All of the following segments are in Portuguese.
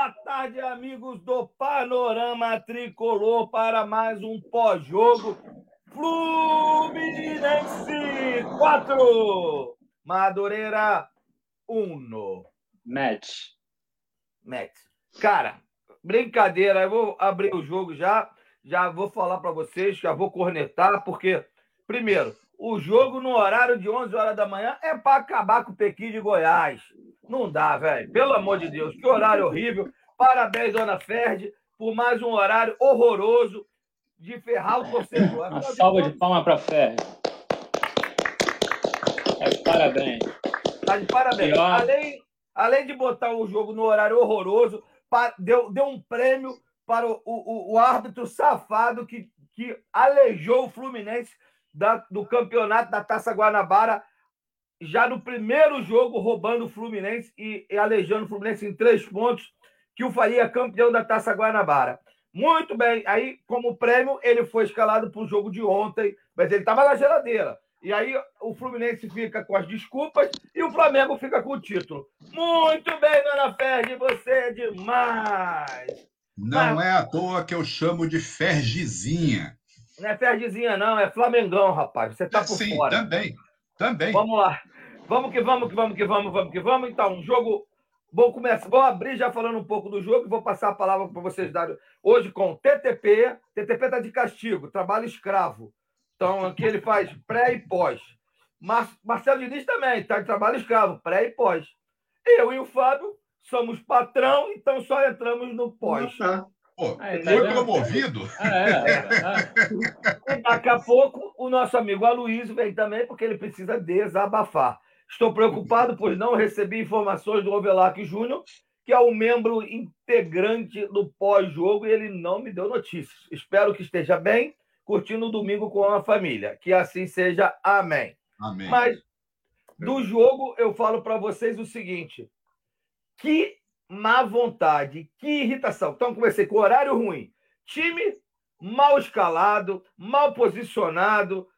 Boa tarde, amigos do Panorama Tricolor, para mais um pós-jogo. Fluminense 4, Madureira 1. Match. Match. Cara, brincadeira, eu vou abrir o jogo já, já vou falar para vocês, já vou cornetar, porque, primeiro, o jogo no horário de 11 horas da manhã é para acabar com o Pequi de Goiás. Não dá, velho. Pelo amor de Deus, que horário horrível. Parabéns, dona Ferd, por mais um horário horroroso de ferrar o torcedor. Uma salva de palmas para Ferd. É, parabéns. Tá de parabéns. Além, além de botar o jogo no horário horroroso, deu, deu um prêmio para o, o, o árbitro safado que, que aleijou o Fluminense da, do campeonato da Taça Guanabara, já no primeiro jogo, roubando o Fluminense e, e aleijando o Fluminense em três pontos, que o faria campeão da Taça Guanabara. Muito bem. Aí, como prêmio, ele foi escalado para o jogo de ontem, mas ele estava na geladeira. E aí o Fluminense fica com as desculpas e o Flamengo fica com o título. Muito bem, dona Ferdi, você é demais! Não mas... é à toa que eu chamo de Fergizinha. Não é Ferdizinha, não, é Flamengão, rapaz. Você tá por Sim, fora. também. Também. Vamos lá. Vamos que vamos, que vamos, que vamos, vamos que vamos. Então, um jogo. Vou começar, vou abrir já falando um pouco do jogo e vou passar a palavra para vocês darem hoje com TTP. TTP está de castigo, trabalho escravo. Então, aqui ele faz pré e pós. Mar Marcelo Diniz também está de trabalho escravo, pré e pós. Eu e o Fábio somos patrão, então só entramos no pós. Ah, tá. Pô, é, foi tá promovido? É, é, é, e daqui a pouco o nosso amigo Aloysio vem também, porque ele precisa desabafar. Estou preocupado, pois não recebi informações do Ovelac Júnior, que é o um membro integrante do pós-jogo, e ele não me deu notícias. Espero que esteja bem, curtindo o domingo com a família. Que assim seja. Amém. Amém. Mas do jogo, eu falo para vocês o seguinte: que má vontade, que irritação. Então, comecei com horário ruim, time mal escalado, mal posicionado,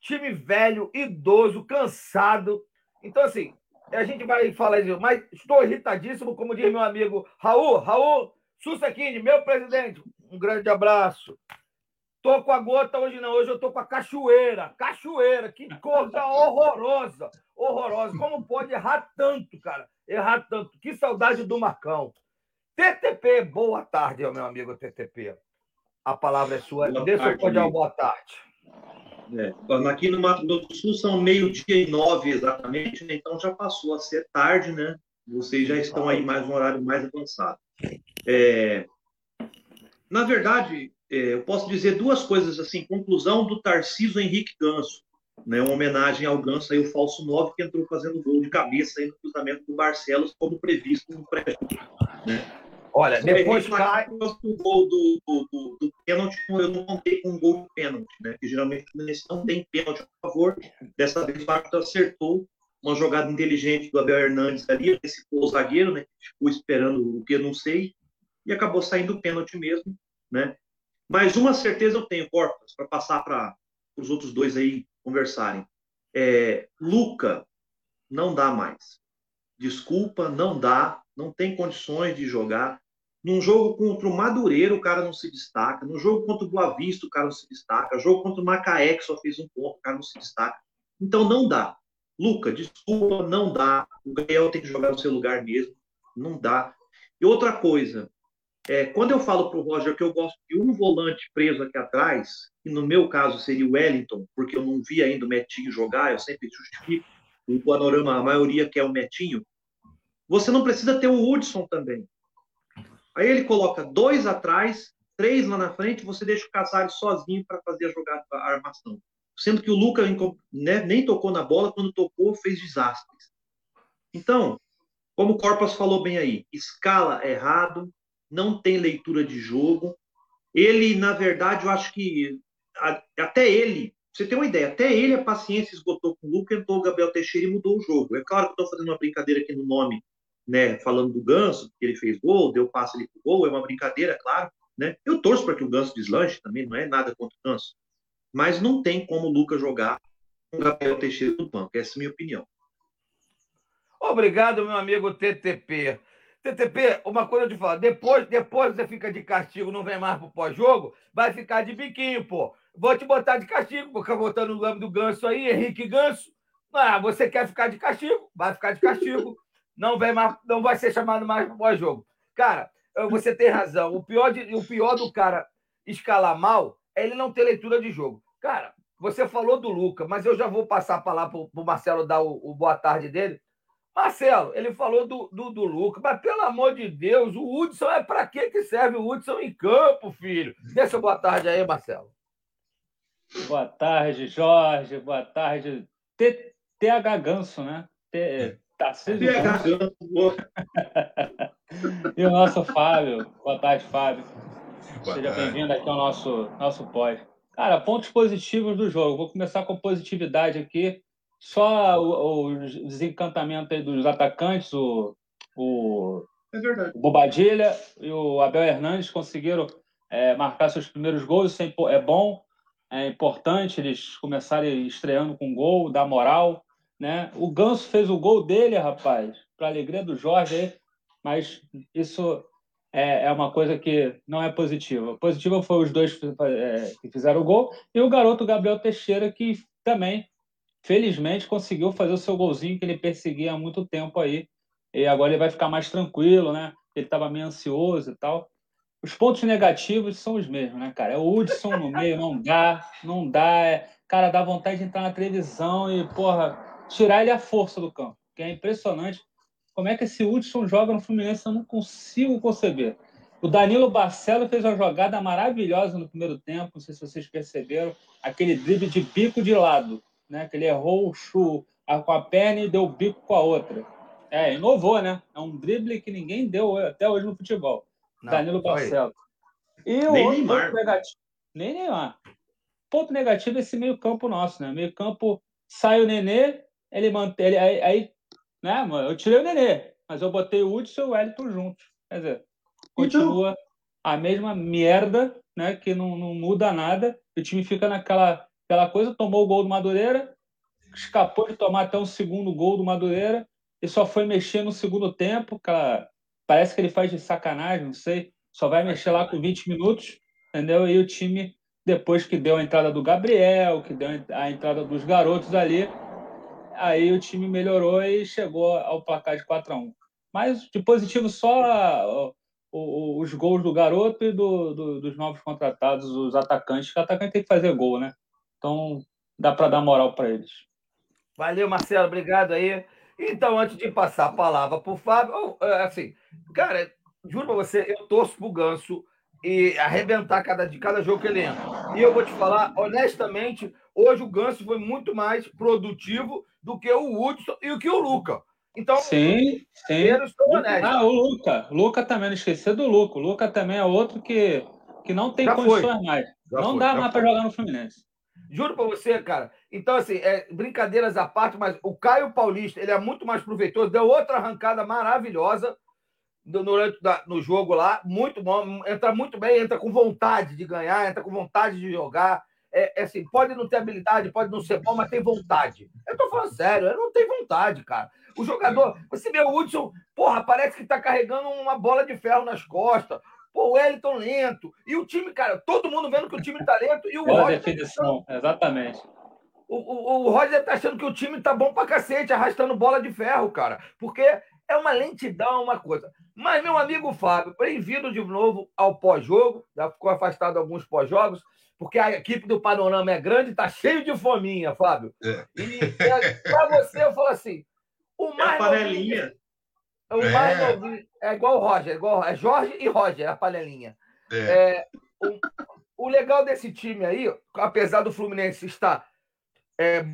time velho, idoso, cansado. Então, assim, a gente vai falar isso, mas estou irritadíssimo, como diz meu amigo Raul. Raul Sussequini, meu presidente, um grande abraço. Tô com a gota hoje não, hoje eu tô com a cachoeira. Cachoeira, que coisa horrorosa, horrorosa. Como pode errar tanto, cara? Errar tanto. Que saudade do Marcão. TTP, boa tarde, meu amigo TTP. A palavra é sua. Boa Deixa tarde, eu boa tarde. É, aqui no Mato Grosso do Sul são meio-dia e nove exatamente, né? então já passou a ser tarde, né? Vocês já estão aí mais um horário mais avançado. É, na verdade, é, eu posso dizer duas coisas assim. Conclusão do Tarciso Henrique Ganso, né, uma homenagem ao Ganso, aí, o falso 9, que entrou fazendo gol de cabeça aí no cruzamento do Barcelos, como previsto no pré né? Olha, depois cai... O gol do, do, do, do, pênalti, eu não contei com um gol de pênalti, né? Que geralmente o Fluminense não tem pênalti a favor. Dessa vez o árbitro acertou uma jogada inteligente do Abel Hernandes ali, esse o zagueiro, né? Ficou esperando o que eu não sei, e acabou saindo o pênalti mesmo, né? Mas uma certeza eu tenho, Corpus, para passar para os outros dois aí conversarem. É, Luca não dá mais. Desculpa, não dá, não tem condições de jogar. Num jogo contra o Madureira, o cara não se destaca. No jogo contra o Boa Vista, o cara não se destaca. No jogo contra o Macaé, que só fez um ponto, o cara não se destaca. Então não dá. Luca, desculpa, não dá. O Gabriel tem que jogar no seu lugar mesmo. Não dá. E outra coisa, é, quando eu falo para o Roger que eu gosto de um volante preso aqui atrás, que no meu caso seria o Wellington, porque eu não vi ainda o Metinho jogar, eu sempre justifico o panorama, a maioria quer o Metinho. Você não precisa ter o Hudson também. Aí ele coloca dois atrás, três lá na frente, você deixa o Casares sozinho para fazer a jogada, a armação. Sendo que o Luca né, nem tocou na bola, quando tocou, fez desastres. Então, como o Corpas falou bem aí, escala errado, não tem leitura de jogo. Ele, na verdade, eu acho que até ele, você tem uma ideia, até ele a paciência esgotou com o Luca, entrou o Gabriel Teixeira e mudou o jogo. É claro que estou fazendo uma brincadeira aqui no nome, né, falando do Ganso, que ele fez gol, deu passe ali pro gol, é uma brincadeira, claro. Né? Eu torço para que o Ganso deslanche também, não é nada contra o Ganso. Mas não tem como o Luca jogar com o Gabriel Teixeira no banco, essa é a minha opinião. Obrigado, meu amigo TTP. TTP, uma coisa te falo, depois, depois você fica de castigo, não vem mais pro pós-jogo, vai ficar de biquinho, pô. Vou te botar de castigo, vou ficar botando o nome do Ganso aí, Henrique Ganso. Ah, você quer ficar de castigo? Vai ficar de castigo. Não, vem mais, não vai ser chamado mais pro pós-jogo. Cara, você tem razão. O pior, de, o pior do cara escalar mal é ele não ter leitura de jogo. Cara, você falou do Luca, mas eu já vou passar a palavra para o Marcelo dar o, o, boa tarde dele. Marcelo, ele falou do, do, do Luca, mas pelo amor de Deus, o Hudson é para que, que serve o Hudson em campo, filho? Deixa boa tarde aí, Marcelo. Boa tarde, Jorge. Boa tarde. TH Ganso, né? Tarcísio Ganso. e o nosso Fábio. Boa tarde, Fábio. Boa Seja bem-vindo aqui ao nosso, nosso pós. Cara, pontos positivos do jogo. Vou começar com positividade aqui. Só o, o desencantamento aí dos atacantes, o, o, é o Bobadilha e o Abel Hernandes conseguiram é, marcar seus primeiros gols. Isso é, é bom, é importante eles começarem estreando com gol, dar moral. Né? O Ganso fez o gol dele, rapaz, para alegria do Jorge aí, mas isso é, é uma coisa que não é positiva. Positiva foi os dois é, que fizeram o gol e o garoto Gabriel Teixeira, que também, felizmente, conseguiu fazer o seu golzinho que ele perseguia há muito tempo aí. E agora ele vai ficar mais tranquilo, né? Ele estava meio ansioso e tal. Os pontos negativos são os mesmos, né, cara? É o Hudson no meio, não dá, não dá. É, cara, dá vontade de entrar na televisão e, porra, tirar ele a força do campo. Que é impressionante como é que esse Hudson joga no Fluminense? Eu não consigo conceber. O Danilo Barcelo fez uma jogada maravilhosa no primeiro tempo, não sei se vocês perceberam, aquele drible de bico de lado, né? Que ele errou o chu com a perna e deu o bico com a outra. É, inovou, né? É um drible que ninguém deu até hoje no futebol. Não, Danilo Barcelo. E o nem outro Neymar. ponto negativo. Nem Neymar. Ponto negativo é esse meio-campo nosso, né? Meio-campo sai o Nenê, ele mantém. Ele, aí, aí né, mano? Eu tirei o Nenê, mas eu botei o Hudson e o Wellington juntos. Quer dizer, continua então... a mesma merda, né? Que não, não muda nada. O time fica naquela aquela coisa, tomou o gol do Madureira, escapou de tomar até um segundo gol do Madureira e só foi mexer no segundo tempo. Aquela... Parece que ele faz de sacanagem, não sei. Só vai mexer lá com 20 minutos, entendeu? E o time, depois que deu a entrada do Gabriel, que deu a entrada dos garotos ali, aí o time melhorou e chegou ao placar de 4 a 1 Mas de positivo só os gols do garoto e do, do, dos novos contratados, os atacantes, o atacante tem que fazer gol, né? Então dá para dar moral para eles. Valeu, Marcelo, obrigado aí. Então, antes de passar a palavra para o Fábio, é, assim, cara, juro para você, eu torço pro Ganso e arrebentar cada, de cada jogo que ele entra. E eu vou te falar, honestamente, hoje o Ganso foi muito mais produtivo do que o Hudson e o que o Luca. Então, sim, sim. Ah, o Luca. O Luca também, não esquecer do Luca. O Luca também é outro que, que não tem já condições foi. mais. Já não foi, dá mais para jogar no Fluminense. Juro para você, cara. Então, assim, é, brincadeiras à parte, mas o Caio Paulista, ele é muito mais proveitoso. Deu outra arrancada maravilhosa no, no, no jogo lá. Muito bom. Entra muito bem, entra com vontade de ganhar, entra com vontade de jogar é, é, assim, pode não ter habilidade, pode não ser bom, mas tem vontade. Eu tô falando sério, eu não tenho vontade, cara. O jogador, você vê o Hudson, porra, parece que tá carregando uma bola de ferro nas costas. Pô, o Wellington lento. E o time, cara, todo mundo vendo que o time tá lento. E o Boa Roger. Definição, tá exatamente. O, o, o Roger tá achando que o time tá bom pra cacete, arrastando bola de ferro, cara. Porque é uma lentidão, uma coisa. Mas, meu amigo Fábio, bem-vindo de novo ao pós-jogo. Já ficou afastado alguns pós-jogos porque a equipe do Panorama é grande, tá cheio de fominha, Fábio. É. E é, para você, eu falo assim: o mais. É a panelinha. Novinho, o mais é. novinho. É igual o Roger, é, igual, é Jorge e Roger, é a panelinha. É. é o, o, legal desse time aí, apesar do Fluminense estar é,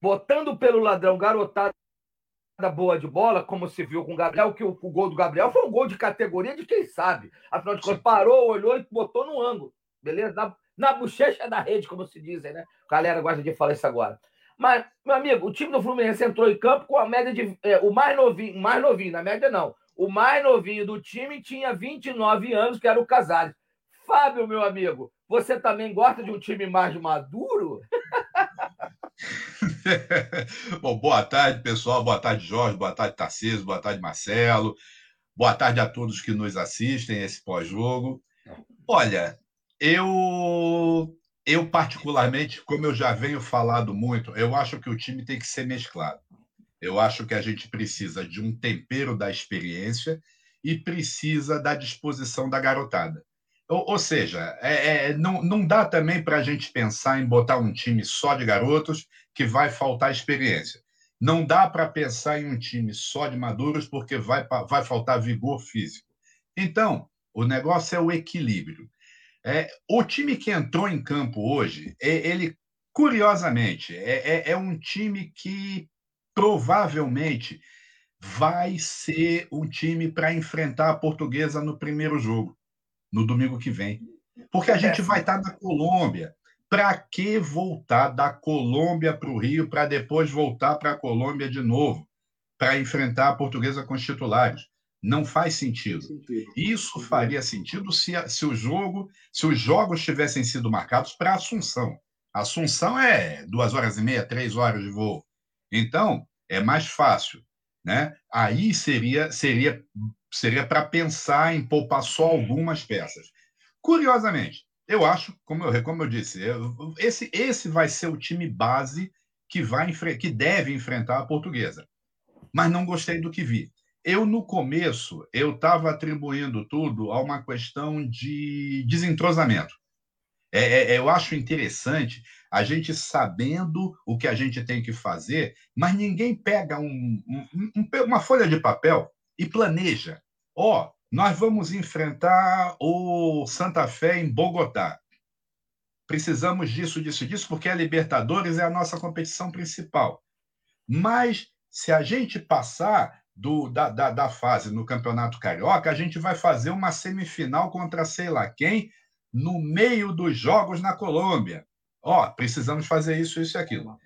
botando pelo ladrão garotada boa de bola, como se viu com o Gabriel, que o, o, gol do Gabriel foi um gol de categoria de quem sabe. Afinal de contas, parou, olhou e botou no ângulo. Beleza? na bochecha da rede, como se dizem, né? A galera gosta de falar isso agora. Mas, meu amigo, o time do Fluminense entrou em campo com a média de. É, o mais novinho, mais novinho, na média não. O mais novinho do time tinha 29 anos, que era o Casares. Fábio, meu amigo, você também gosta de um time mais maduro? Bom, boa tarde, pessoal. Boa tarde, Jorge. Boa tarde, Tarcísio. Boa tarde, Marcelo. Boa tarde a todos que nos assistem esse pós-jogo. Olha, eu eu particularmente, como eu já venho falado muito, eu acho que o time tem que ser mesclado. Eu acho que a gente precisa de um tempero da experiência e precisa da disposição da garotada. Ou, ou seja, é, é, não, não dá também para a gente pensar em botar um time só de garotos que vai faltar experiência. Não dá para pensar em um time só de maduros porque vai, vai faltar vigor físico. Então, o negócio é o equilíbrio. É, o time que entrou em campo hoje, é, ele, curiosamente, é, é, é um time que provavelmente vai ser um time para enfrentar a portuguesa no primeiro jogo, no domingo que vem. Porque a gente vai estar tá na Colômbia. Para que voltar da Colômbia para o Rio para depois voltar para a Colômbia de novo para enfrentar a portuguesa com os titulares? Não faz sentido. Isso faria sentido se, se o jogo, se os jogos tivessem sido marcados para Assunção. Assunção é duas horas e meia, três horas de voo. Então, é mais fácil. Né? Aí seria seria seria para pensar em poupar só algumas peças. Curiosamente, eu acho, como eu, como eu disse, esse, esse vai ser o time base que, vai, que deve enfrentar a portuguesa. Mas não gostei do que vi. Eu, no começo, eu estava atribuindo tudo a uma questão de desentrosamento. É, é, eu acho interessante a gente sabendo o que a gente tem que fazer, mas ninguém pega um, um, um, uma folha de papel e planeja. Ó, oh, nós vamos enfrentar o Santa Fé em Bogotá. Precisamos disso, disso, disso, porque a Libertadores é a nossa competição principal. Mas se a gente passar do, da, da, da, fase no Campeonato Carioca, a gente vai fazer uma semifinal contra sei lá quem no meio dos jogos na Colômbia. Ó, precisamos fazer isso, isso e aquilo.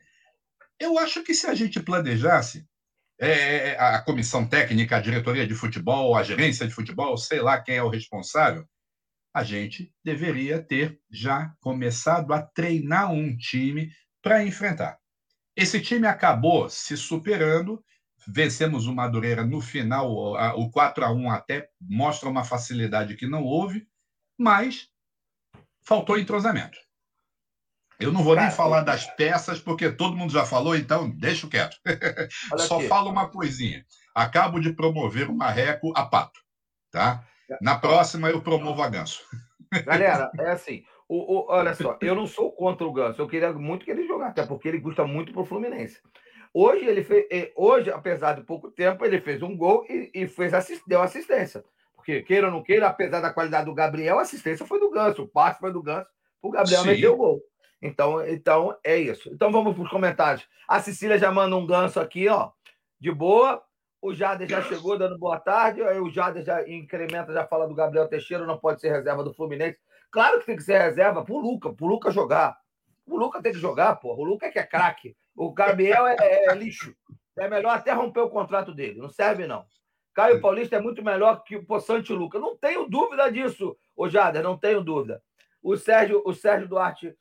Eu acho que se a gente planejasse, é, é, é, a comissão técnica, a diretoria de futebol, a gerência de futebol, sei lá quem é o responsável, a gente deveria ter já começado a treinar um time para enfrentar. Esse time acabou se superando, vencemos o Madureira no final, o 4 a 1 até mostra uma facilidade que não houve, mas faltou entrosamento. Eu não vou nem falar das peças, porque todo mundo já falou, então deixa quieto. Só aqui. falo uma coisinha. Acabo de promover o Marreco a pato. Tá? Na próxima eu promovo a Ganso. Galera, é assim. O, o, olha só, eu não sou contra o Ganso. Eu queria muito que ele jogasse, até porque ele custa muito para o Fluminense. Hoje, ele fez, hoje, apesar de pouco tempo, ele fez um gol e, e fez assist, deu assistência. Porque, queira ou não queira, apesar da qualidade do Gabriel, a assistência foi do Ganso, o passe foi do Ganso, o Gabriel Sim. meteu o gol. Então, então é isso. Então vamos para os comentários. A Cecília já manda um ganso aqui, ó, de boa. O Jader já chegou dando boa tarde. Aí o Jader já incrementa, já fala do Gabriel Teixeira, não pode ser reserva do Fluminense. Claro que tem que ser reserva pro Luca, pro Luca jogar. O Luca tem que jogar, pô. O Luca é que é craque. O Gabriel é, é, é, lixo. É melhor até romper o contrato dele. Não serve, não. Caio Paulista é muito melhor que o Poçante Luca. Não tenho dúvida disso, o Jader, não tenho dúvida. O Sérgio, o Sérgio Duarte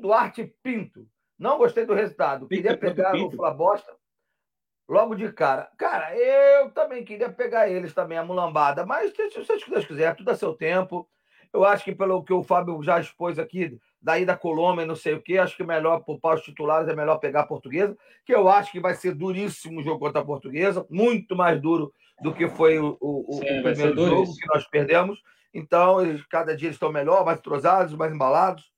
Duarte Pinto. Não gostei do resultado. Queria pegar o Flabosta logo de cara. Cara, eu também queria pegar eles também, a mulambada. Mas se Deus quiser, tudo a seu tempo. Eu acho que pelo que o Fábio já expôs aqui, daí da Colômbia, não sei o quê, acho que melhor para os titulares é melhor pegar a portuguesa, que eu acho que vai ser duríssimo o jogo contra a portuguesa, muito mais duro do que foi o, o, Sim, o primeiro jogo que nós perdemos. Então, eles, cada dia eles estão melhor, mais entrosados, mais embalados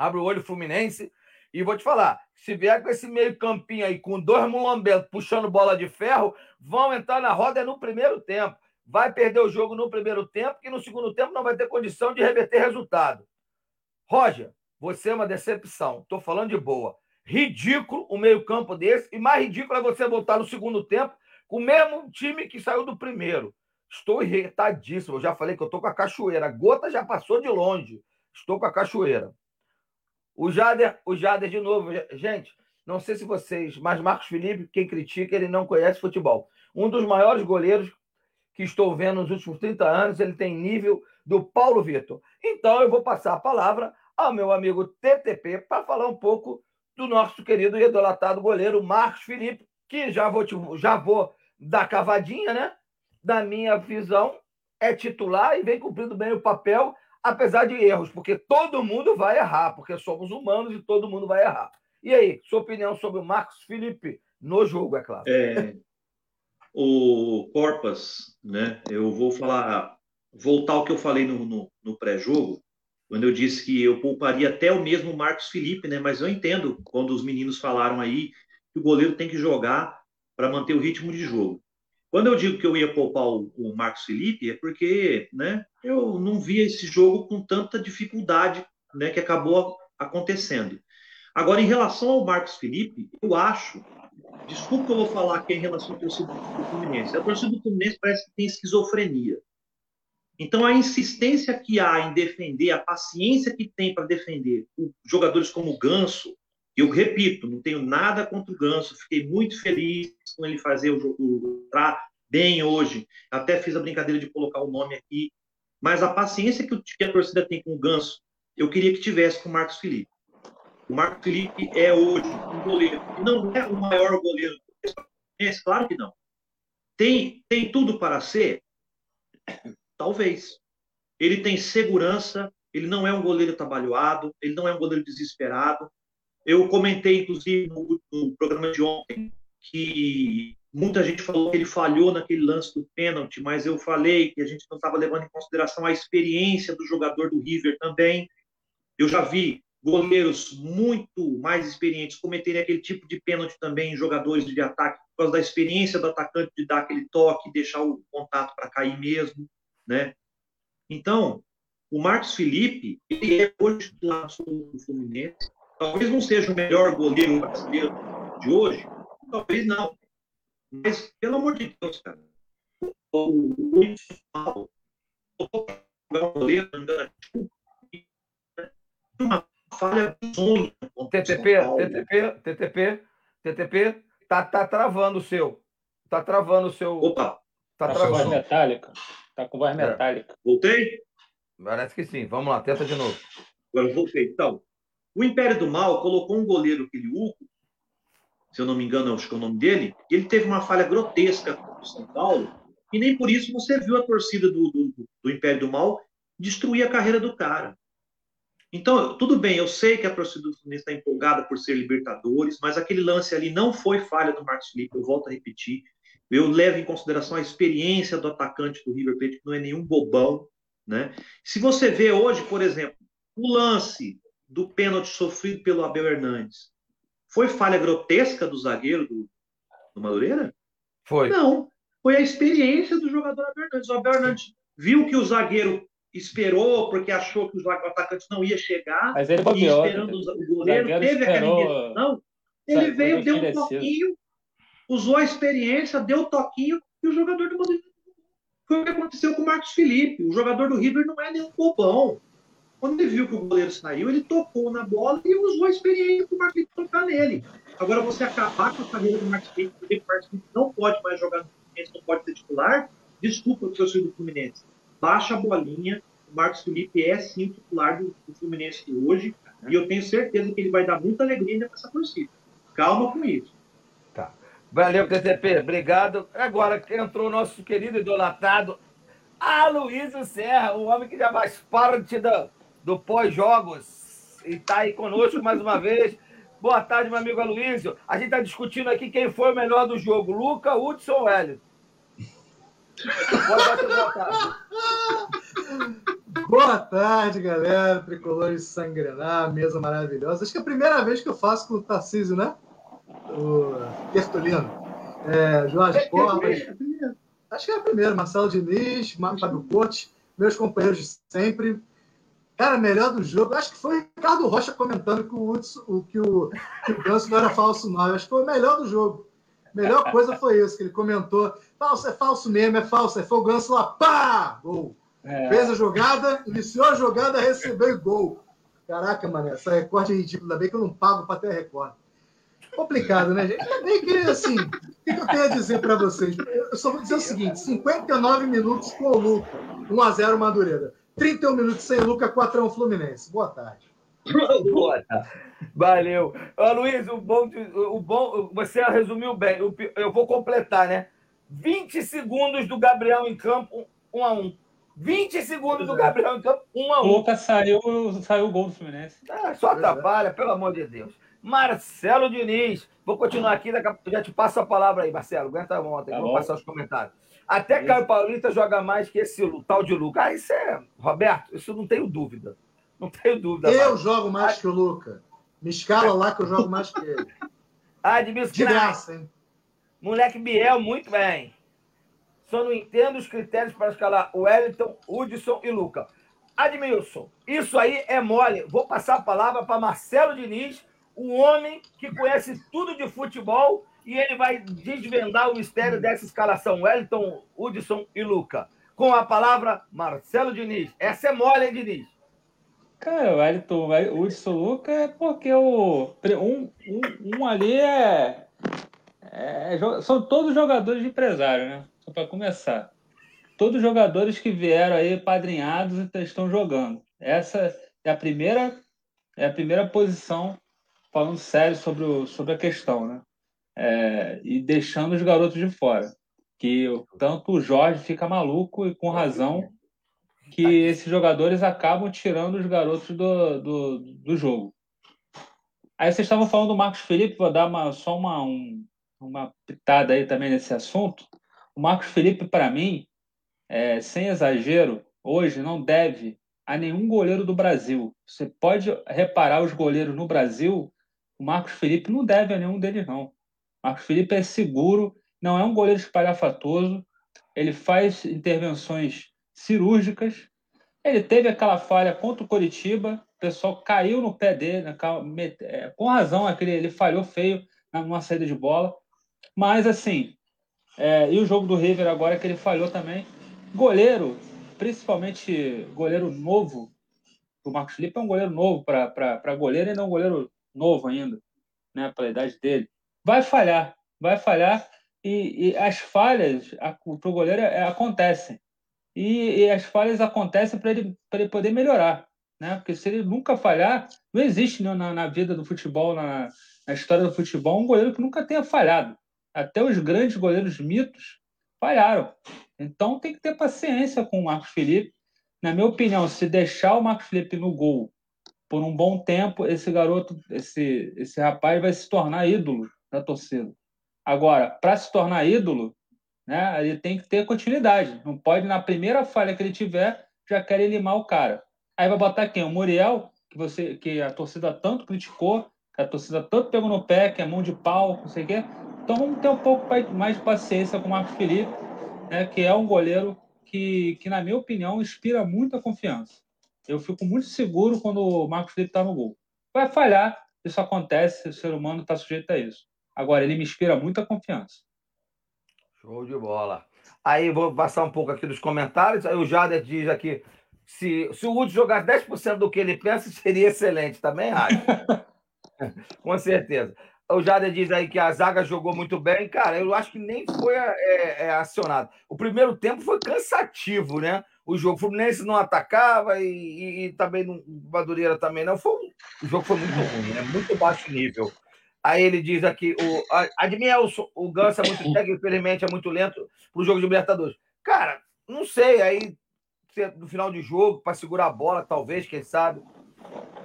abre o olho Fluminense. E vou te falar, se vier com esse meio campinho aí, com dois mulambentos puxando bola de ferro, vão entrar na roda no primeiro tempo. Vai perder o jogo no primeiro tempo, que no segundo tempo não vai ter condição de reverter resultado. Roger, você é uma decepção. Estou falando de boa. Ridículo o meio-campo desse, e mais ridículo é você voltar no segundo tempo com o mesmo time que saiu do primeiro. Estou irritadíssimo. Eu já falei que eu estou com a cachoeira. A gota já passou de longe. Estou com a cachoeira. O Jader, o Jader de novo, gente, não sei se vocês, mas Marcos Felipe, quem critica, ele não conhece futebol. Um dos maiores goleiros que estou vendo nos últimos 30 anos, ele tem nível do Paulo Vitor. Então eu vou passar a palavra ao meu amigo TTP para falar um pouco do nosso querido e idolatado goleiro Marcos Felipe, que já vou, te, já vou dar cavadinha, né? na minha visão, é titular e vem cumprindo bem o papel, apesar de erros, porque todo mundo vai errar, porque somos humanos e todo mundo vai errar. E aí, sua opinião sobre o Marcos Felipe no jogo, é claro. É, o Corpas, né? Eu vou falar, voltar ao que eu falei no, no, no pré-jogo, quando eu disse que eu pouparia até o mesmo Marcos Felipe, né? Mas eu entendo quando os meninos falaram aí que o goleiro tem que jogar para manter o ritmo de jogo. Quando eu digo que eu ia poupar o, o, Marcos Felipe, é porque né, eu não via esse jogo com tanta dificuldade né, que acabou acontecendo. Agora, em relação ao Marcos Felipe, eu acho, desculpa que eu vou falar aqui em relação ao torcida do Fluminense, a torcida do Fluminense parece que tem esquizofrenia. Então, a insistência que há em defender, a paciência que tem para defender jogadores como o Ganso, eu repito, não tenho nada contra o Ganso, fiquei muito feliz com ele fazer o jogo bem hoje. Até fiz a brincadeira de colocar o nome aqui. Mas a paciência que a torcida tem com o Ganso, eu queria que tivesse com o Marcos Felipe. O Marcos Felipe é hoje um goleiro, não é o maior goleiro claro que não. Tem, tem tudo para ser? Talvez. Ele tem segurança, ele não é um goleiro trabalhado, ele não é um goleiro desesperado, eu comentei, inclusive, no, no, programa de ontem, que muita gente falou que ele falhou naquele lance do pênalti, mas eu falei que a gente não estava levando em consideração a experiência do jogador do River também. Eu já vi goleiros muito mais experientes cometerem aquele tipo de pênalti também em jogadores de ataque, por causa da experiência do atacante de dar aquele toque, deixar o contato para cair mesmo, né? Então, o Marcos Felipe, ele é hoje no Fluminense, Talvez não seja o melhor goleiro brasileiro de hoje, talvez não. Mas, pelo amor de Deus, cara, o principal, o goleiro uma falha sonho. TTP, TTP, TTP, TTP, tá, tá travando o seu. Tá travando o seu. Opa! Tá, tá travando. com voz metálica. Tá com voz é. metálica. Voltei? Parece que sim. Vamos lá, tenta de novo. Agora voltei. Então, o Império do Mal colocou um goleiro, aquele Hugo, se eu não me engano, acho que é o nome dele, e ele teve uma falha grotesca com o São Paulo, e nem por isso você viu a torcida do, do, do Império do Mal destruir a carreira do cara. Então, tudo bem, eu sei que a torcida do Fluminense está empolgada por ser Libertadores, mas aquele lance ali não foi falha do Marcos Felipe, eu volto a repetir. Eu levo em consideração a experiência do atacante do River Plate, que não é nenhum bobão. Né? Se você vê hoje, por exemplo, o lance do pênalti sofrido pelo Abel Hernandes foi falha grotesca do zagueiro do, do Madureira? Foi. Não. Foi a experiência do jogador Abel Hernandes. O Abel Hernandes viu que o zagueiro esperou porque achou que o atacante não ia chegar. Mas ele e esperando o goleiro, teve esperou... aquela Não. Ele veio, deu um toquinho, usou a experiência, deu o toquinho e o jogador do Madureira. Foi o que aconteceu com o Marcos Felipe. O jogador do River não é nenhum bobão. Quando ele viu que o goleiro saiu, ele tocou na bola e usou a experiência para o Marquinhos tocar nele. Agora, você acabar com a carreira do Marquinhos, porque o Marquinhos não pode mais jogar no Fluminense, não pode ser titular, desculpa o seu do Fluminense. Baixa a bolinha, o Marcos Felipe é sim titular do, do Fluminense hoje, e eu tenho certeza que ele vai dar muita alegria para essa torcida. Calma com isso. Tá. Valeu, TTP. Obrigado. Agora entrou o nosso querido idolatrado Aloysio Serra, o homem que já faz parte da do pós-jogos. E está aí conosco mais uma vez. Boa tarde, meu amigo Aloysio. A gente está discutindo aqui quem foi o melhor do jogo, Luca, Hudson ou Hélio? Pode bater boa tarde. Boa tarde, galera. Tricolores sangrenar, mesa maravilhosa. Acho que é a primeira vez que eu faço com o Tarcísio, né? O Tertulino. É, Jorge Porras. Acho que é a primeira. Marcelo Diniz, Fábio Cortes, meus companheiros de sempre. Cara, melhor do jogo. Acho que foi o Ricardo Rocha comentando que o, Hudson, que o, que o Ganso não era falso, não. Acho que foi o melhor do jogo. Melhor coisa foi isso, que ele comentou. Falso é falso mesmo, é falso. Aí foi o Ganso lá, pá! Gol. É. Fez a jogada, iniciou a jogada, recebeu gol. Caraca, mano, essa recorde é ridícula. Ainda bem que eu não pago para ter recorde. Complicado, né, gente? Ainda bem que, assim, o que eu tenho a dizer para vocês? Eu só vou dizer o seguinte: 59 minutos com o Luca, 1x0 Madureira. 31 minutos sem Luca, 4x1 Fluminense. Boa tarde. Boa tarde. Valeu. Ô, Luiz, o bom, o bom, você resumiu bem. Eu vou completar, né? 20 segundos do Gabriel em campo, 1 a 1 20 segundos do Gabriel em campo, 1 a 1 O Lucas saiu, saiu o gol do Fluminense. Ah, só atrapalha, pelo amor de Deus. Marcelo Diniz. Vou continuar aqui, já te passo a palavra aí, Marcelo. Aguenta a monta, tá vou passar os comentários. Até Caio Paulista joga mais que esse tal de Lucas. Ah, isso é. Roberto, isso não tenho dúvida. Não tenho dúvida. Eu mais. jogo mais que o Lucas. Me escala lá que eu jogo mais que ele. Admissão. De graça, hein? Moleque Biel, muito bem. Só não entendo os critérios para escalar o Wellington, Hudson e Luca. Admilson, isso aí é mole. Vou passar a palavra para Marcelo Diniz, o homem que conhece tudo de futebol e ele vai desvendar o mistério dessa escalação. Wellington, Hudson e Luca. Com a palavra, Marcelo Diniz. Essa é mole, hein, Diniz? Cara, o Wellington, o Hudson Luca é porque o, um, um, um ali é, é, São todos jogadores de empresário, né? Só para começar. Todos jogadores que vieram aí padrinhados e estão jogando. Essa é a primeira, é a primeira posição, falando sério sobre, o, sobre a questão, né? É, e deixando os garotos de fora. Que tanto o Jorge fica maluco e com razão que esses jogadores acabam tirando os garotos do, do, do jogo. Aí vocês estavam falando do Marcos Felipe, vou dar uma, só uma, um, uma pitada aí também nesse assunto. O Marcos Felipe, para mim, é, sem exagero, hoje não deve a nenhum goleiro do Brasil. Você pode reparar os goleiros no Brasil, o Marcos Felipe não deve a nenhum deles, não. Marcos Felipe é seguro, não é um goleiro espalhafatoso, ele faz intervenções cirúrgicas. Ele teve aquela falha contra o Coritiba, o pessoal caiu no pé dele, né, é, com razão, aquele, ele falhou feio numa saída de bola. Mas, assim, é, e o jogo do River agora que ele falhou também. Goleiro, principalmente goleiro novo, o Marcos Felipe é um goleiro novo para goleiro e não um goleiro novo ainda, né, pela idade dele. Vai falhar, vai falhar e, e as falhas para o goleiro é, acontecem e, e as falhas acontecem para ele, ele poder melhorar. Né? Porque se ele nunca falhar, não existe né, na, na vida do futebol, na, na história do futebol, um goleiro que nunca tenha falhado. Até os grandes goleiros mitos falharam. Então tem que ter paciência com o Marcos Felipe. Na minha opinião, se deixar o Marcos Felipe no gol por um bom tempo, esse garoto, esse, esse rapaz vai se tornar ídolo da torcida. Agora, para se tornar ídolo, né? Ele tem que ter continuidade. Não pode, na primeira falha que ele tiver, já querer limar o cara. Aí vai botar quem? O Muriel, que, você, que a torcida tanto criticou, que a torcida tanto pegou no pé, que é mão de pau, não sei o quê. Então vamos ter um pouco mais de paciência com o Marcos Felipe, né? que é um goleiro que, que, na minha opinião, inspira muita confiança. Eu fico muito seguro quando o Marcos Felipe está no gol. Vai falhar, isso acontece, o ser humano está sujeito a isso. Agora, ele me inspira muita confiança. Show de bola. Aí vou passar um pouco aqui dos comentários. Aí o Jader diz aqui: se, se o Wood jogasse 10% do que ele pensa, seria excelente. Também acho. Com certeza. O Jader diz aí que a zaga jogou muito bem. Cara, eu acho que nem foi é, é, acionado. O primeiro tempo foi cansativo, né? O jogo o Fluminense não atacava e, e, e também não, Madureira também não. Foi, o jogo foi muito ruim, né? Muito baixo nível. Aí ele diz aqui, o Admielson, o Ganso é muito técnico, infelizmente é muito lento para o jogo de Libertadores. Cara, não sei, aí no final de jogo, para segurar a bola, talvez, quem sabe.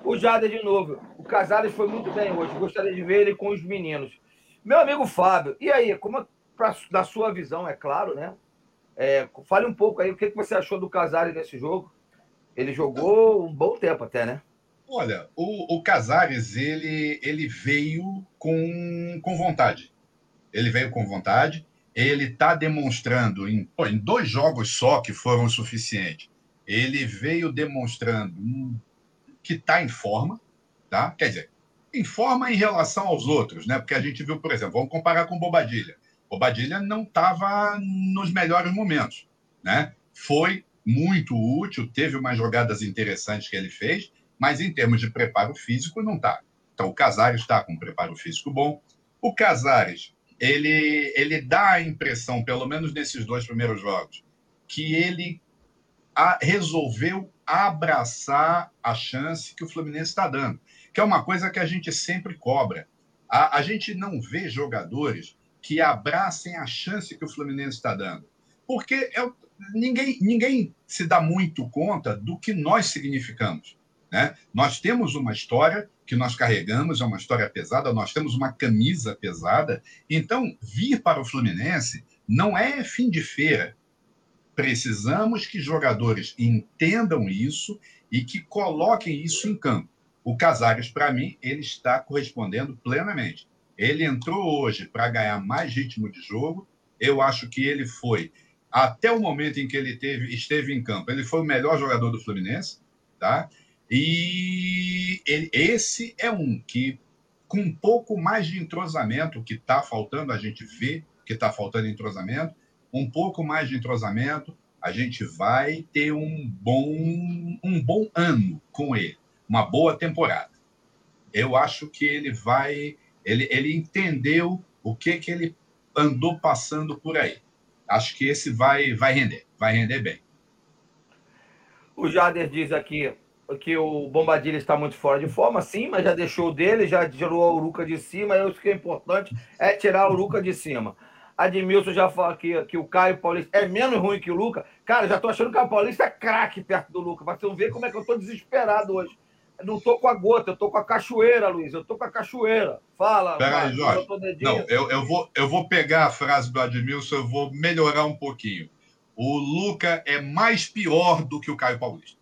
O Jader de novo. O Casares foi muito bem hoje. Gostaria de ver ele com os meninos. Meu amigo Fábio, e aí, como pra, da sua visão, é claro, né? É, fale um pouco aí o que, que você achou do Casares nesse jogo. Ele jogou um bom tempo até, né? Olha, o, o Casares, ele, ele veio com, com vontade. Ele veio com vontade. Ele está demonstrando, em, em dois jogos só que foram o suficiente, ele veio demonstrando que está em forma, tá? Quer dizer, em forma em relação aos outros, né? Porque a gente viu, por exemplo, vamos comparar com Bobadilha. Bobadilha não estava nos melhores momentos, né? Foi muito útil, teve umas jogadas interessantes que ele fez, mas em termos de preparo físico não está. Então o Casares está com um preparo físico bom. O Casares ele ele dá a impressão, pelo menos nesses dois primeiros jogos, que ele a, resolveu abraçar a chance que o Fluminense está dando, que é uma coisa que a gente sempre cobra. A, a gente não vê jogadores que abracem a chance que o Fluminense está dando. Porque é, ninguém, ninguém se dá muito conta do que nós significamos. Né? Nós temos uma história que nós carregamos, é uma história pesada, nós temos uma camisa pesada. Então, vir para o Fluminense não é fim de feira. Precisamos que jogadores entendam isso e que coloquem isso em campo. O Casares, para mim, ele está correspondendo plenamente. Ele entrou hoje para ganhar mais ritmo de jogo. Eu acho que ele foi, até o momento em que ele teve, esteve em campo, ele foi o melhor jogador do Fluminense. Tá? E esse é um que, com um pouco mais de entrosamento, que está faltando, a gente vê que está faltando entrosamento, um pouco mais de entrosamento, a gente vai ter um bom, um bom ano com ele, uma boa temporada. Eu acho que ele vai, ele, ele entendeu o que que ele andou passando por aí. Acho que esse vai, vai render, vai render bem. O Jader diz aqui, que o Bombadilha está muito fora de forma, sim, mas já deixou dele, já tirou a Uruca de cima. Eu acho que é importante é tirar a Uruca de cima. Admilson já fala que, que o Caio Paulista é menos ruim que o Luca. Cara, já tô achando que o Paulista é craque perto do Luca. Mas você não vê como é que eu tô desesperado hoje. Eu não tô com a gota, eu tô com a cachoeira, Luiz. Eu tô com a cachoeira. Fala. Peraí, Jorge. Não, eu, eu, vou, eu vou pegar a frase do Admilson, eu vou melhorar um pouquinho. O Luca é mais pior do que o Caio Paulista.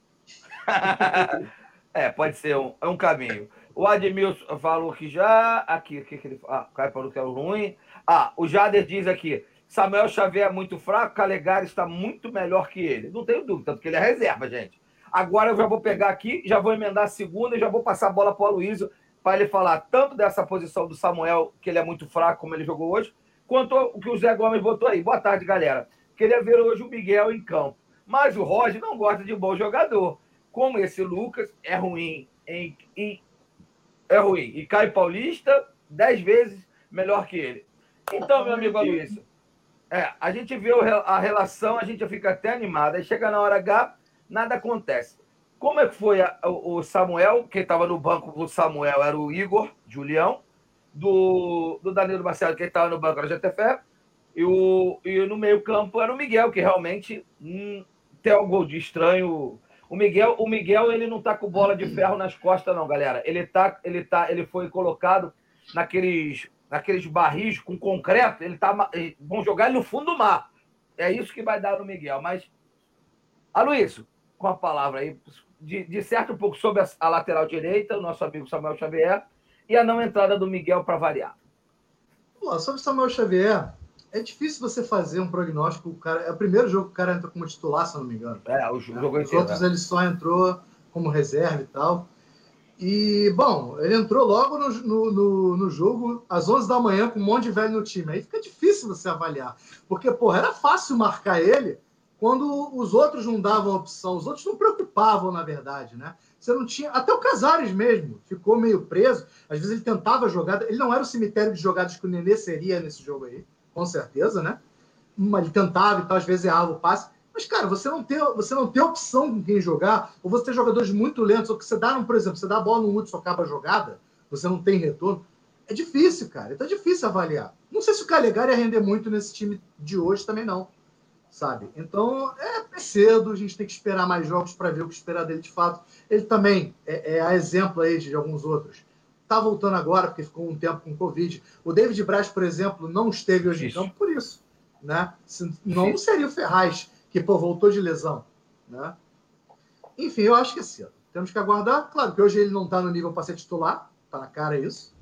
é, pode ser um, é um caminho. O Admilson falou que já. Aqui, o que, ele Ah, o Caio falou que é ruim. Ah, o Jader diz aqui: Samuel Xavier é muito fraco, Calegari está muito melhor que ele. Não tenho dúvida, tanto que ele é reserva, gente. Agora eu já vou pegar aqui, já vou emendar a segunda e já vou passar a bola para o Aloysio para ele falar tanto dessa posição do Samuel, que ele é muito fraco, como ele jogou hoje, quanto o que o Zé Gomes botou aí. Boa tarde, galera. Queria ver hoje o Miguel em campo. Mas o Roger não gosta de bom jogador como esse Lucas é ruim em, em é ruim e Caio Paulista dez vezes melhor que ele. Então, meu amigo Aloysio, é, a gente vê a relação, a gente fica até animado. Aí chega na hora H, nada acontece. Como é que foi a, o Samuel? Quem estava no banco do Samuel era o Igor, Julião. Do, do Danilo Marcelo, quem estava no banco era o GTF. E, o, e no meio-campo era o Miguel, que realmente hum, tem algo de estranho o Miguel, o Miguel ele não tá com bola de ferro nas costas, não, galera. Ele tá, ele tá, ele foi colocado naqueles, naqueles barris com concreto. Ele tá, vão jogar ele no fundo do mar. É isso que vai dar no Miguel. Mas, Aloysio, com a palavra aí, de, certo um pouco sobre a, a lateral direita, o nosso amigo Samuel Xavier, e a não entrada do Miguel para variar. Pô, sobre Samuel Xavier, é difícil você fazer um prognóstico. O cara, é o primeiro jogo que o cara entrou como titular, se não me engano. É, o jogo Os outros é. ele só entrou como reserva e tal. E, bom, ele entrou logo no, no, no, no, jogo às 11 da manhã com um monte de velho no time. Aí fica difícil você avaliar. Porque, porra, era fácil marcar ele quando os outros não davam opção. Os outros não preocupavam, na verdade, né? Você não tinha. Até o Casares mesmo ficou meio preso. Às vezes ele tentava jogada. Ele não era o cemitério de jogadas que o Nenê seria nesse jogo aí com certeza, né? Ele tentava e tal, às vezes errava o passe. Mas, cara, você não tem, você não tem opção com quem jogar, ou você tem jogadores muito lentos, ou que você dá, por exemplo, você dá a bola no Hudson, acaba a jogada, você não tem retorno. É difícil, cara. Então é difícil avaliar. Não sei se o Calegari ia render muito nesse time de hoje também, não. Sabe? Então é, é cedo, a gente tem que esperar mais jogos para ver o que esperar dele de fato. Ele também é, é a exemplo aí de alguns outros Está voltando agora, porque ficou um tempo com Covid. O David Braz, por exemplo, não esteve hoje isso. em campo por isso. Né? não seria o Ferraz, que pô, voltou de lesão. Né? Enfim, eu acho que é cedo. Temos que aguardar. Claro que hoje ele não está no nível para ser titular, está na cara isso.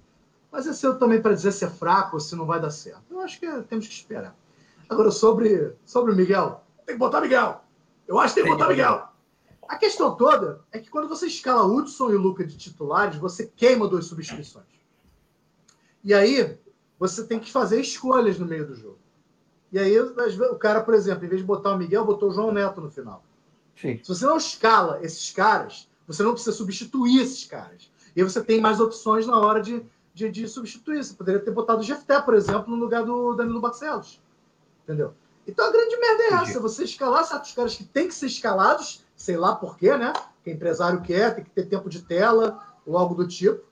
Mas é cedo também para dizer se é fraco ou se não vai dar certo. Eu acho que é, temos que esperar. Agora, sobre, sobre o Miguel, tem que botar Miguel. Eu acho que tem que botar Miguel. A questão toda é que quando você escala Hudson e Luca de titulares, você queima duas substituições. E aí, você tem que fazer escolhas no meio do jogo. E aí, o cara, por exemplo, em vez de botar o Miguel, botou o João Neto no final. Sim. Se você não escala esses caras, você não precisa substituir esses caras. E aí você tem mais opções na hora de, de, de substituir. Você poderia ter botado o Jefté, por exemplo, no lugar do Danilo Barcelos. Entendeu? Então a grande merda é essa: você escalar certos caras que têm que ser escalados sei lá por quê, né? Que empresário quer, tem que ter tempo de tela ou algo do tipo.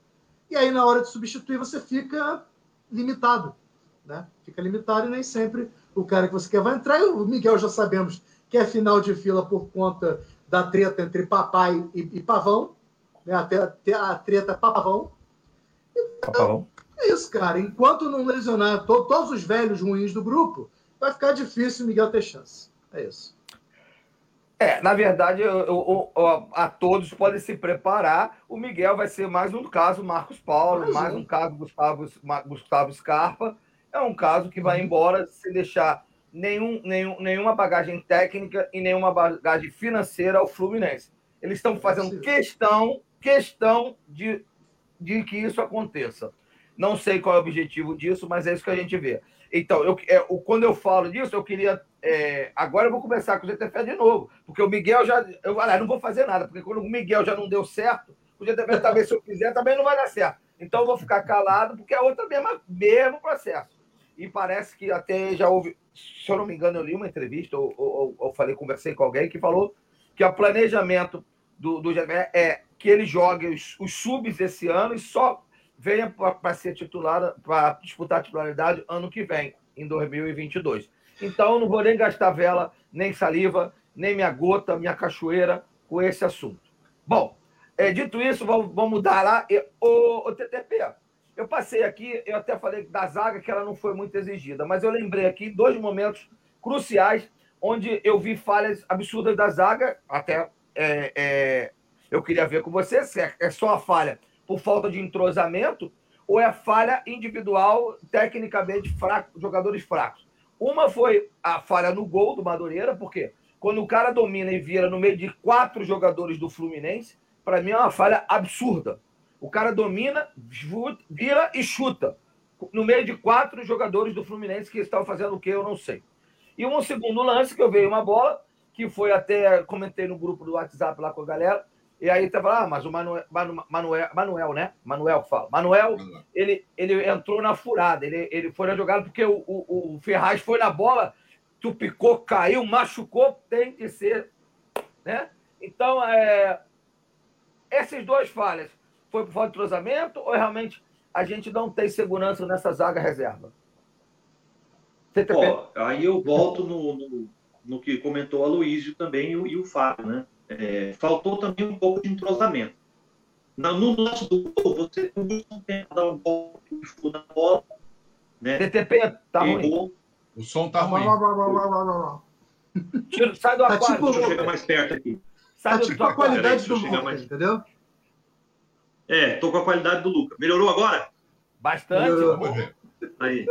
E aí, na hora de substituir, você fica limitado. né? Fica limitado e nem sempre o cara que você quer vai entrar. E o Miguel já sabemos que é final de fila por conta da treta entre papai e, e pavão, né? Até a, a treta pavão. Então, pavão. É isso, cara. Enquanto não lesionar to, todos os velhos ruins do grupo, vai ficar difícil o Miguel ter chance. É isso. É, na verdade, eu, eu, eu, a todos podem se preparar. O Miguel vai ser mais um caso Marcos Paulo, mais, mais um. caso Gustavo, Gustavo Scarpa. É um caso que vai uhum. embora sem deixar nenhum, nenhum, nenhuma bagagem técnica e nenhuma bagagem financeira ao Fluminense. Eles estão fazendo questão, questão de, de que isso aconteça. Não sei qual é o objetivo disso, mas é isso que a gente vê. Então, eu, é, quando eu falo disso, eu queria. É, agora eu vou começar com o GTF de novo, porque o Miguel já. Eu ah, não vou fazer nada, porque quando o Miguel já não deu certo, o GTF também, se eu fizer, também não vai dar certo. Então eu vou ficar calado, porque é outra mesma, mesmo processo. E parece que até já houve, se eu não me engano, eu li uma entrevista, ou, ou, ou falei, conversei com alguém que falou que o planejamento do, do GTF é que ele jogue os, os subs esse ano e só venha para ser titular, para disputar a titularidade ano que vem, em 2022. Então, eu não vou nem gastar vela, nem saliva, nem minha gota, minha cachoeira com esse assunto. Bom, é, dito isso, vamos, vamos mudar lá. o, TTP, eu passei aqui, eu até falei da zaga que ela não foi muito exigida, mas eu lembrei aqui dois momentos cruciais onde eu vi falhas absurdas da zaga. Até é, é, eu queria ver com você se é, é só a falha por falta de entrosamento ou é falha individual, tecnicamente fraco, jogadores fracos. Uma foi a falha no gol do Madureira, porque quando o cara domina e vira no meio de quatro jogadores do Fluminense, para mim é uma falha absurda. O cara domina, vira e chuta no meio de quatro jogadores do Fluminense que estão fazendo o que eu não sei. E um segundo lance que eu veio uma bola, que foi até comentei no grupo do WhatsApp lá com a galera, e aí tava ah, mas o Manuel, Manuel, Manuel, né? Manuel que fala. Manuel, ele, ele entrou na furada, ele, ele foi na jogada porque o, o, o Ferraz foi na bola, tu picou, caiu, machucou, tem que ser, né? Então, é, esses dois falhas, foi por falta de entrosamento ou realmente a gente não tem segurança nessa zaga reserva? Ó, aí eu volto no, no, no, que comentou a Luísio também e o, e o Fábio, né? É, faltou também um pouco de entrosamento. No nosso gol, você não tem dar um pouco de na bola. Né? TTP tá ruim. O som tá ruim. Tira, sai do tá aquário. Tipo, deixa eu chegar mais perto aqui. Sai tá do, tipo a qualidade do Lucas, mais... entendeu? É, tô com a qualidade do Lucas. Melhorou agora? Bastante. Melhorou. Aí.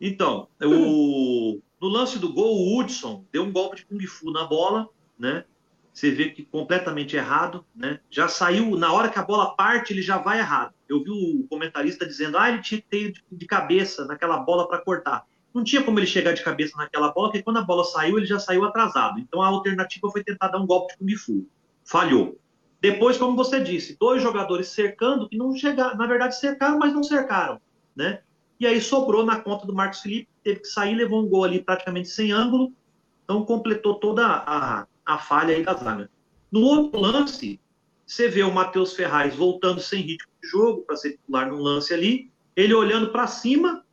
Então, o... no lance do gol, o Hudson deu um golpe de Kung Fu na bola, né? Você vê que completamente errado, né? Já saiu, na hora que a bola parte, ele já vai errado. Eu vi o comentarista dizendo, ah, ele tinha que ter de cabeça naquela bola para cortar. Não tinha como ele chegar de cabeça naquela bola, porque quando a bola saiu, ele já saiu atrasado. Então a alternativa foi tentar dar um golpe de Kung Fu. Falhou. Depois, como você disse, dois jogadores cercando, que não chegaram, na verdade cercaram, mas não cercaram, né? E aí sobrou na conta do Marcos Felipe, teve que sair, levou um gol ali praticamente sem ângulo, então completou toda a, a falha aí da zaga. No outro lance, você vê o Matheus Ferraz voltando sem ritmo de jogo para ser titular no lance ali, ele olhando para cima,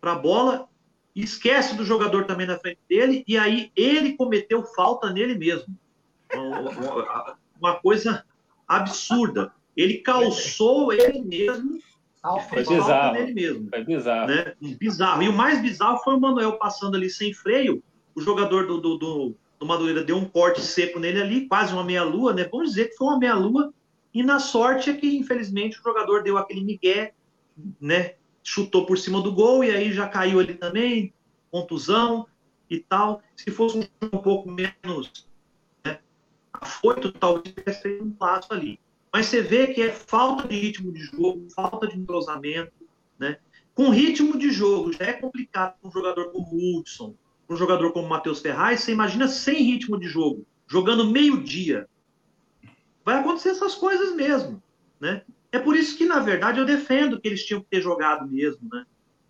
para a bola, esquece do jogador também na frente dele, e aí ele cometeu falta nele mesmo. Uma, uma coisa absurda. Ele calçou ele mesmo foi bizarro. nele mesmo. Foi bizarro. Né? Bizarro. E o mais bizarro foi o Manuel passando ali sem freio, o jogador do, do, do do Madureira deu um corte seco nele ali, quase uma meia-lua, né? Vamos dizer que foi uma meia-lua. E na sorte é que, infelizmente, o jogador deu aquele migué, né? Chutou por cima do gol e aí já caiu ali também, contusão e tal. Se fosse um pouco menos né, afoito, talvez tivesse feito um passo ali. Mas você vê que é falta de ritmo de jogo, falta de entrosamento, né? Com ritmo de jogo já é complicado para um jogador como o Hudson, um jogador como Matheus Ferraz, você imagina sem ritmo de jogo, jogando meio-dia. Vai acontecer essas coisas mesmo, né? É por isso que, na verdade, eu defendo que eles tinham que ter jogado mesmo, né?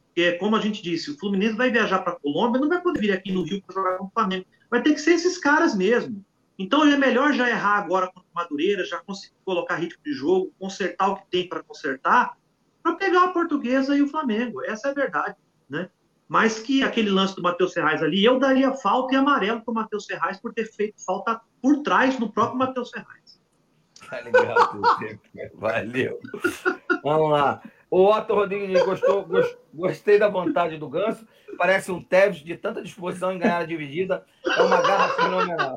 Porque, como a gente disse, o Fluminense vai viajar para a Colômbia, não vai poder vir aqui no Rio para jogar com o Flamengo. Vai ter que ser esses caras mesmo. Então, é melhor já errar agora com o Madureira, já conseguir colocar ritmo de jogo, consertar o que tem para consertar, para pegar a Portuguesa e o Flamengo. Essa é a verdade, né? Mas que aquele lance do Matheus Serrais ali, eu daria falta e amarelo para o Matheus Serrais por ter feito falta por trás no próprio Matheus Serrais. Tá legal, valeu. Vamos lá. O Otto Rodrigues gostou, gostei da vontade do Ganso. Parece um Tevez de tanta disposição em ganhar a dividida. É uma garra fenomenal.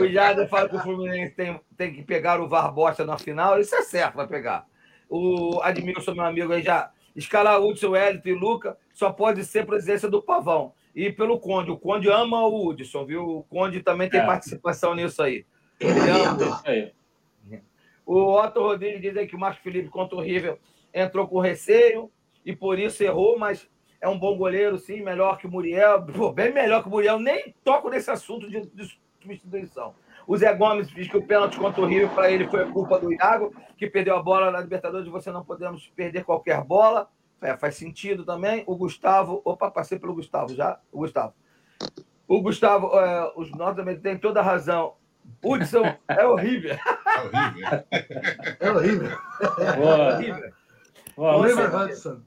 o Jader fala que o Fluminense tem, tem que pegar o VAR Bosta na final. Isso é certo, vai pegar. O Admilson, meu amigo, aí já escalar Hudson, Elito e Luca só pode ser presença do Pavão. E pelo Conde. O Conde ama o Hudson, viu? O Conde também tem é. participação nisso aí. Ele ama isso aí. O Otto Rodrigues diz que o Marcos Felipe contra o River entrou com receio e por isso errou, mas é um bom goleiro, sim, melhor que o Muriel. Pô, bem melhor que o Muriel. Nem toco nesse assunto de, de substituição. O Zé Gomes diz que o pênalti contra o River para ele foi culpa do Iago, que perdeu a bola na Libertadores. Você não podemos perder qualquer bola. É, faz sentido também. O Gustavo. Opa, passei pelo Gustavo já. O Gustavo. O Gustavo, é, os norte-americanos têm toda a razão. Hudson é horrível. É horrível. É horrível. É horrível. Oliver Hudson.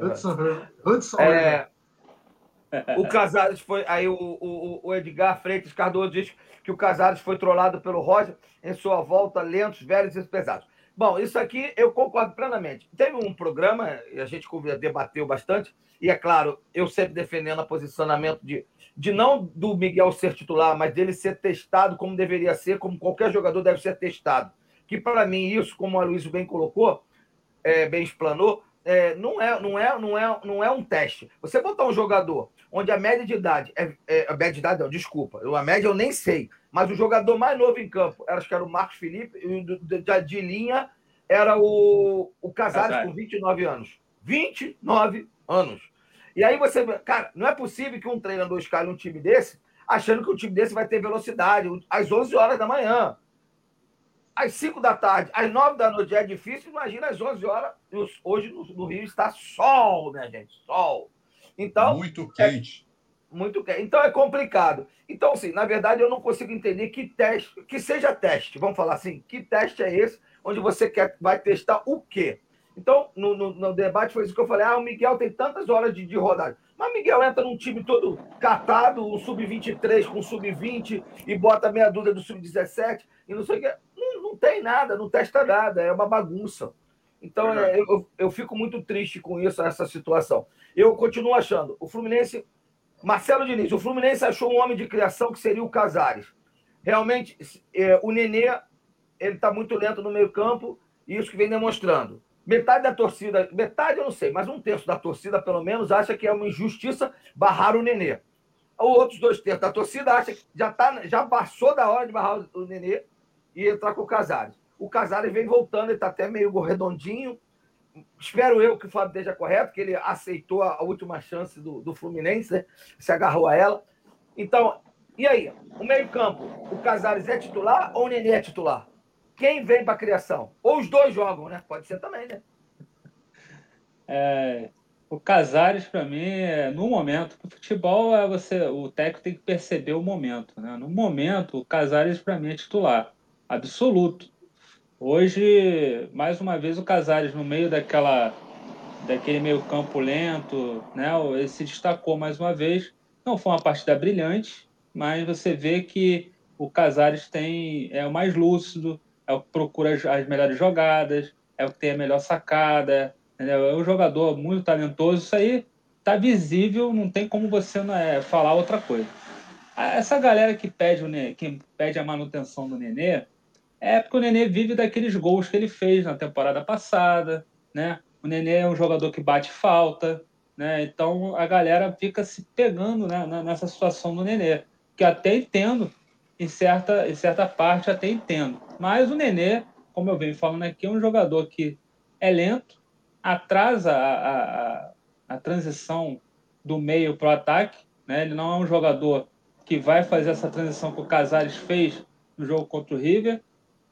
Hudson. Hudson. É, o Casares foi. Aí o, o, o, Edgar Freitas Cardoso diz que o Casares foi trollado pelo Roger em sua volta, lentos, velhos e pesados. Bom, isso aqui eu concordo plenamente. Teve um programa, a gente debateu bastante, e é claro, eu sempre defendendo o posicionamento de de não do Miguel ser titular, mas dele ser testado como deveria ser, como qualquer jogador deve ser testado. Que para mim isso, como a Luiz bem colocou, é, bem explanou, é, não, é, não, é, não, é, não é um teste. Você botar um jogador onde a média de idade é, é a média de idade não, desculpa, a média eu nem sei, mas o jogador mais novo em campo, acho que era o Marcos Felipe, de, de linha era o, o Casares com 29 anos. 29 anos. E aí você. Cara, não é possível que um treinador escale um time desse achando que o time desse vai ter velocidade às 11 horas da manhã. Às 5 da tarde, às 9 da noite é difícil, imagina às 11 horas. Hoje no, Rio está sol, minha gente, sol. Então, muito quente. É, muito quente. Então é complicado. Então, assim, na verdade, eu não consigo entender que teste, que seja teste, vamos falar assim, que teste é esse, onde você quer, vai testar o quê? Então, no, no, no, debate foi isso que eu falei: ah, o Miguel tem tantas horas de, de rodagem. Mas o Miguel entra num time todo catado, um sub-23 com sub-20, e bota meia dúzia do sub-17, e não sei o que. Não, tem nada, não testa nada, é uma bagunça. Então, é, eu, eu fico muito triste com isso, essa situação. Eu continuo achando, o Fluminense, Marcelo Diniz, o Fluminense achou um homem de criação que seria o Casares. Realmente, é, o Nenê, ele está muito lento no meio campo, e isso que vem demonstrando. Metade da torcida, metade eu não sei, mas um terço da torcida, pelo menos, acha que é uma injustiça barrar o Nenê. Os outros dois terços da torcida acham que já, tá, já passou da hora de barrar o Nenê e entrar com o Casares. O Casares vem voltando, ele está até meio redondinho. Espero eu que o Fábio esteja correto, que ele aceitou a última chance do, do Fluminense, né? se agarrou a ela. Então, e aí? O meio-campo, o Casares é titular ou o Nenê é titular? Quem vem para a criação? Ou os dois jogam, né? Pode ser também, né? É, o Casares, para mim, é, no momento, o futebol é você, o técnico tem que perceber o momento. Né? No momento, o Casares, para mim, é titular. Absoluto. Hoje, mais uma vez, o Casares, no meio daquela daquele meio campo lento, né? ele se destacou mais uma vez. Não foi uma partida brilhante, mas você vê que o Casares tem é o mais lúcido, é o que procura as melhores jogadas, é o que tem a melhor sacada, entendeu? é um jogador muito talentoso. Isso aí tá visível, não tem como você é, falar outra coisa. Essa galera que pede, o, que pede a manutenção do Nenê é porque o Nenê vive daqueles gols que ele fez na temporada passada, né? O Nenê é um jogador que bate falta, né? Então a galera fica se pegando né, nessa situação do Nenê, que até entendo, em certa, em certa parte até entendo. Mas o Nenê, como eu venho falando aqui, é um jogador que é lento, atrasa a, a, a transição do meio para o ataque. Né? Ele não é um jogador que vai fazer essa transição que o Casares fez no jogo contra o River.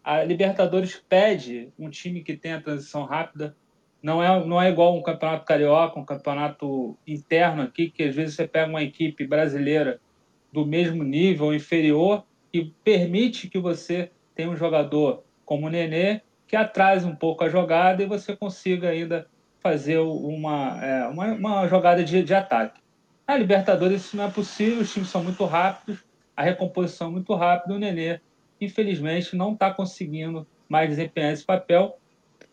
A Libertadores pede um time que tenha transição rápida. Não é, não é igual um campeonato carioca, um campeonato interno aqui, que às vezes você pega uma equipe brasileira do mesmo nível, inferior, e permite que você tenha um jogador como o Nenê que atrase um pouco a jogada e você consiga ainda fazer uma, é, uma, uma, jogada de, de ataque. Na Libertadores isso não é possível, os times são muito rápidos, a recomposição é muito rápida, o Nenê, infelizmente, não está conseguindo mais desempenhar esse papel.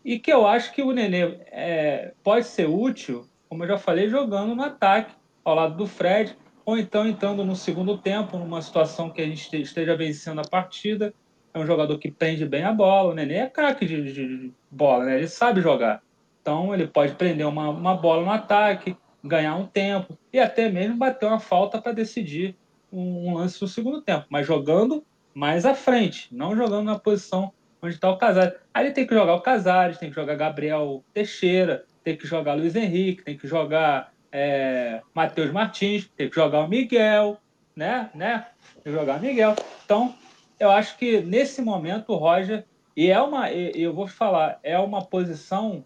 E que eu acho que o Nenê é, pode ser útil, como eu já falei, jogando no ataque, ao lado do Fred, ou então entrando no segundo tempo, numa situação que a gente esteja vencendo a partida. É um jogador que prende bem a bola. O Nenê é craque de, de, de, bola, né? ele sabe jogar. Então ele pode prender uma, uma bola no ataque, ganhar um tempo e até mesmo bater uma falta para decidir um, um, lance no segundo tempo, mas jogando mais à frente, não jogando na posição onde está o Casares. Aí ele tem que jogar o Casares, tem que jogar Gabriel Teixeira, tem que jogar Luiz Henrique, tem que jogar é, Matheus Martins, tem que jogar o Miguel, né? né? Tem que jogar o Miguel. Então, eu acho que nesse momento o Roger, e é uma, eu vou falar, é uma posição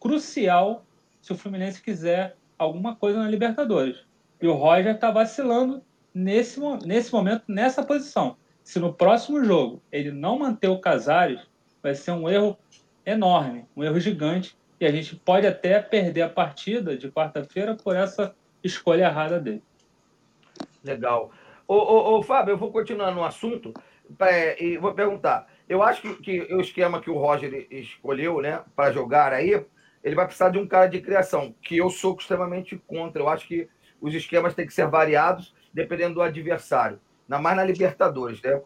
crucial se o Fluminense quiser alguma coisa na Libertadores. E o Roger está vacilando nesse, nesse momento, nessa posição. Se no próximo jogo ele não manter o Casares, vai ser um erro enorme, um erro gigante, e a gente pode até perder a partida de quarta-feira por essa escolha errada dele. Legal. Ô, ô, ô Fábio, eu vou continuar no assunto e vou perguntar. Eu acho que, que o esquema que o Roger escolheu né, para jogar aí ele vai precisar de um cara de criação, que eu sou extremamente contra. Eu acho que os esquemas têm que ser variados dependendo do adversário. Ainda mais na Libertadores, né?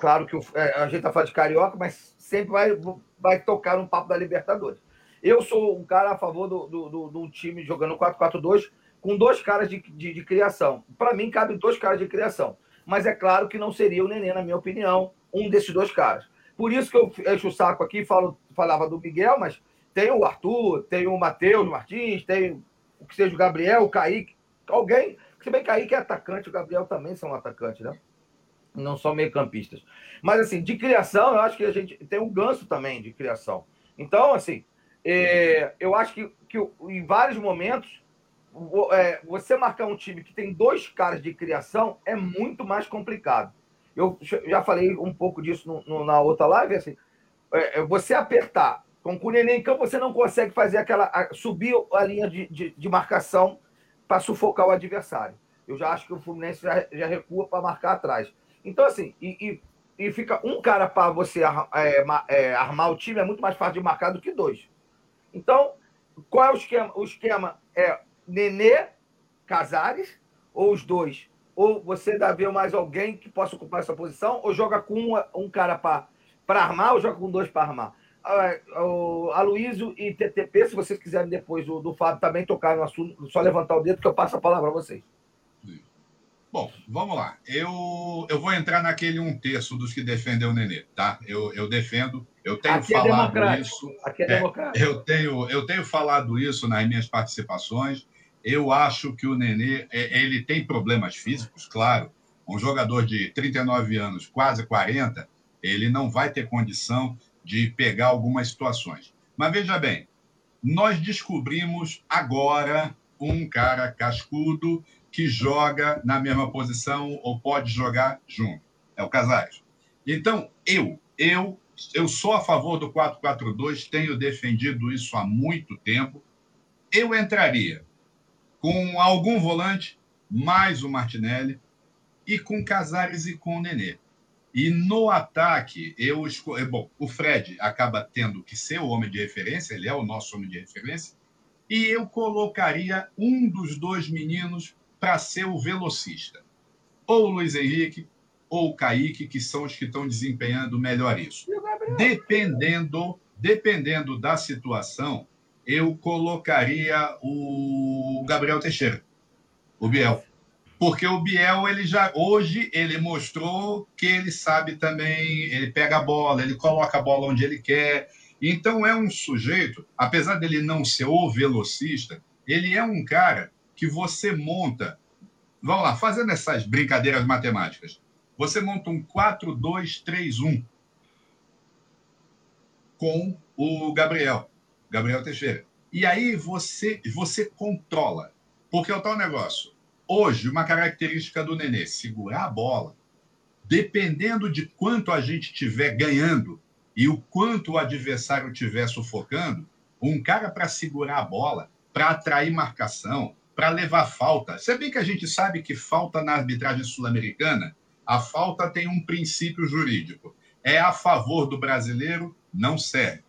Claro que o, é, a gente está falando de carioca, mas sempre vai, vai tocar no papo da Libertadores. Eu sou um cara a favor do, do, do, do time jogando 4-4-2 com dois caras de, de, de criação. Para mim, cabe dois caras de criação. Mas é claro que não seria o Nenê, na minha opinião, um desses dois caras. Por isso que eu encho o saco aqui, falo, falava do Miguel, mas tem o Arthur, tem o Matheus Martins, tem o que seja o Gabriel, o Kaique, alguém. Se bem que Kaique é atacante, o Gabriel também são atacantes, né? Não são meio-campistas. Mas, assim, de criação, eu acho que a gente tem um ganso também de criação. Então, assim, é, eu acho que, que em vários momentos, é, você marcar um time que tem dois caras de criação é muito mais complicado. Eu já falei um pouco disso no, no, na outra live, assim, é, é você apertar com o Nenê em campo, você não consegue fazer aquela. subir a linha de, de, de marcação para sufocar o adversário. Eu já acho que o Fluminense já, já recua para marcar atrás. Então, assim, e, e, e fica um cara para você é, é, armar o time é muito mais fácil de marcar do que dois. Então, qual é o esquema? O esquema é Nenê, Casares, ou os dois? Ou você dá ver mais alguém que possa ocupar essa posição, ou joga com um, um cara para armar, ou joga com dois para armar? O Aloysio e TTP, se vocês quiserem depois do, do Fábio também tocar no assunto, só levantar o dedo que eu passo a palavra a vocês. Bom, vamos lá. Eu, eu vou entrar naquele um terço dos que defendem o Nenê, tá? Eu, eu defendo, eu tenho Aqui é falado é isso. Aqui é, é eu, tenho, eu tenho falado isso nas minhas participações. Eu acho que o Nenê é, ele tem problemas físicos, claro. Um jogador de 39 anos, quase 40, ele não vai ter condição de pegar algumas situações. Mas veja bem, nós descobrimos agora um cara cascudo que joga na mesma posição ou pode jogar junto. É o Casares. Então, eu, eu, eu sou a favor do 4-4-2, tenho defendido isso há muito tempo. Eu entraria com algum volante, mais o Martinelli, e com Casares e com o Nenê. E no ataque, eu escolhi. Bom, o Fred acaba tendo que ser o homem de referência, ele é o nosso homem de referência, e eu colocaria um dos dois meninos para ser o velocista. Ou o Luiz Henrique, ou o Kaique, que são os que estão desempenhando melhor isso. Dependendo, dependendo da situação, eu colocaria o Gabriel Teixeira, o Biel. Porque o Biel, ele já hoje ele mostrou que ele sabe também, ele pega a bola, ele coloca a bola onde ele quer. Então é um sujeito, apesar dele não ser o velocista, ele é um cara que você monta. Vamos lá, fazendo essas brincadeiras matemáticas. Você monta um 4-2-3-1 com o Gabriel, Gabriel Teixeira. E aí você você controla. Porque é o tal negócio Hoje, uma característica do Nenê, segurar a bola, dependendo de quanto a gente estiver ganhando e o quanto o adversário estiver sufocando, um cara para segurar a bola, para atrair marcação, para levar falta. Se bem que a gente sabe que falta na arbitragem sul-americana, a falta tem um princípio jurídico. É a favor do brasileiro, não serve.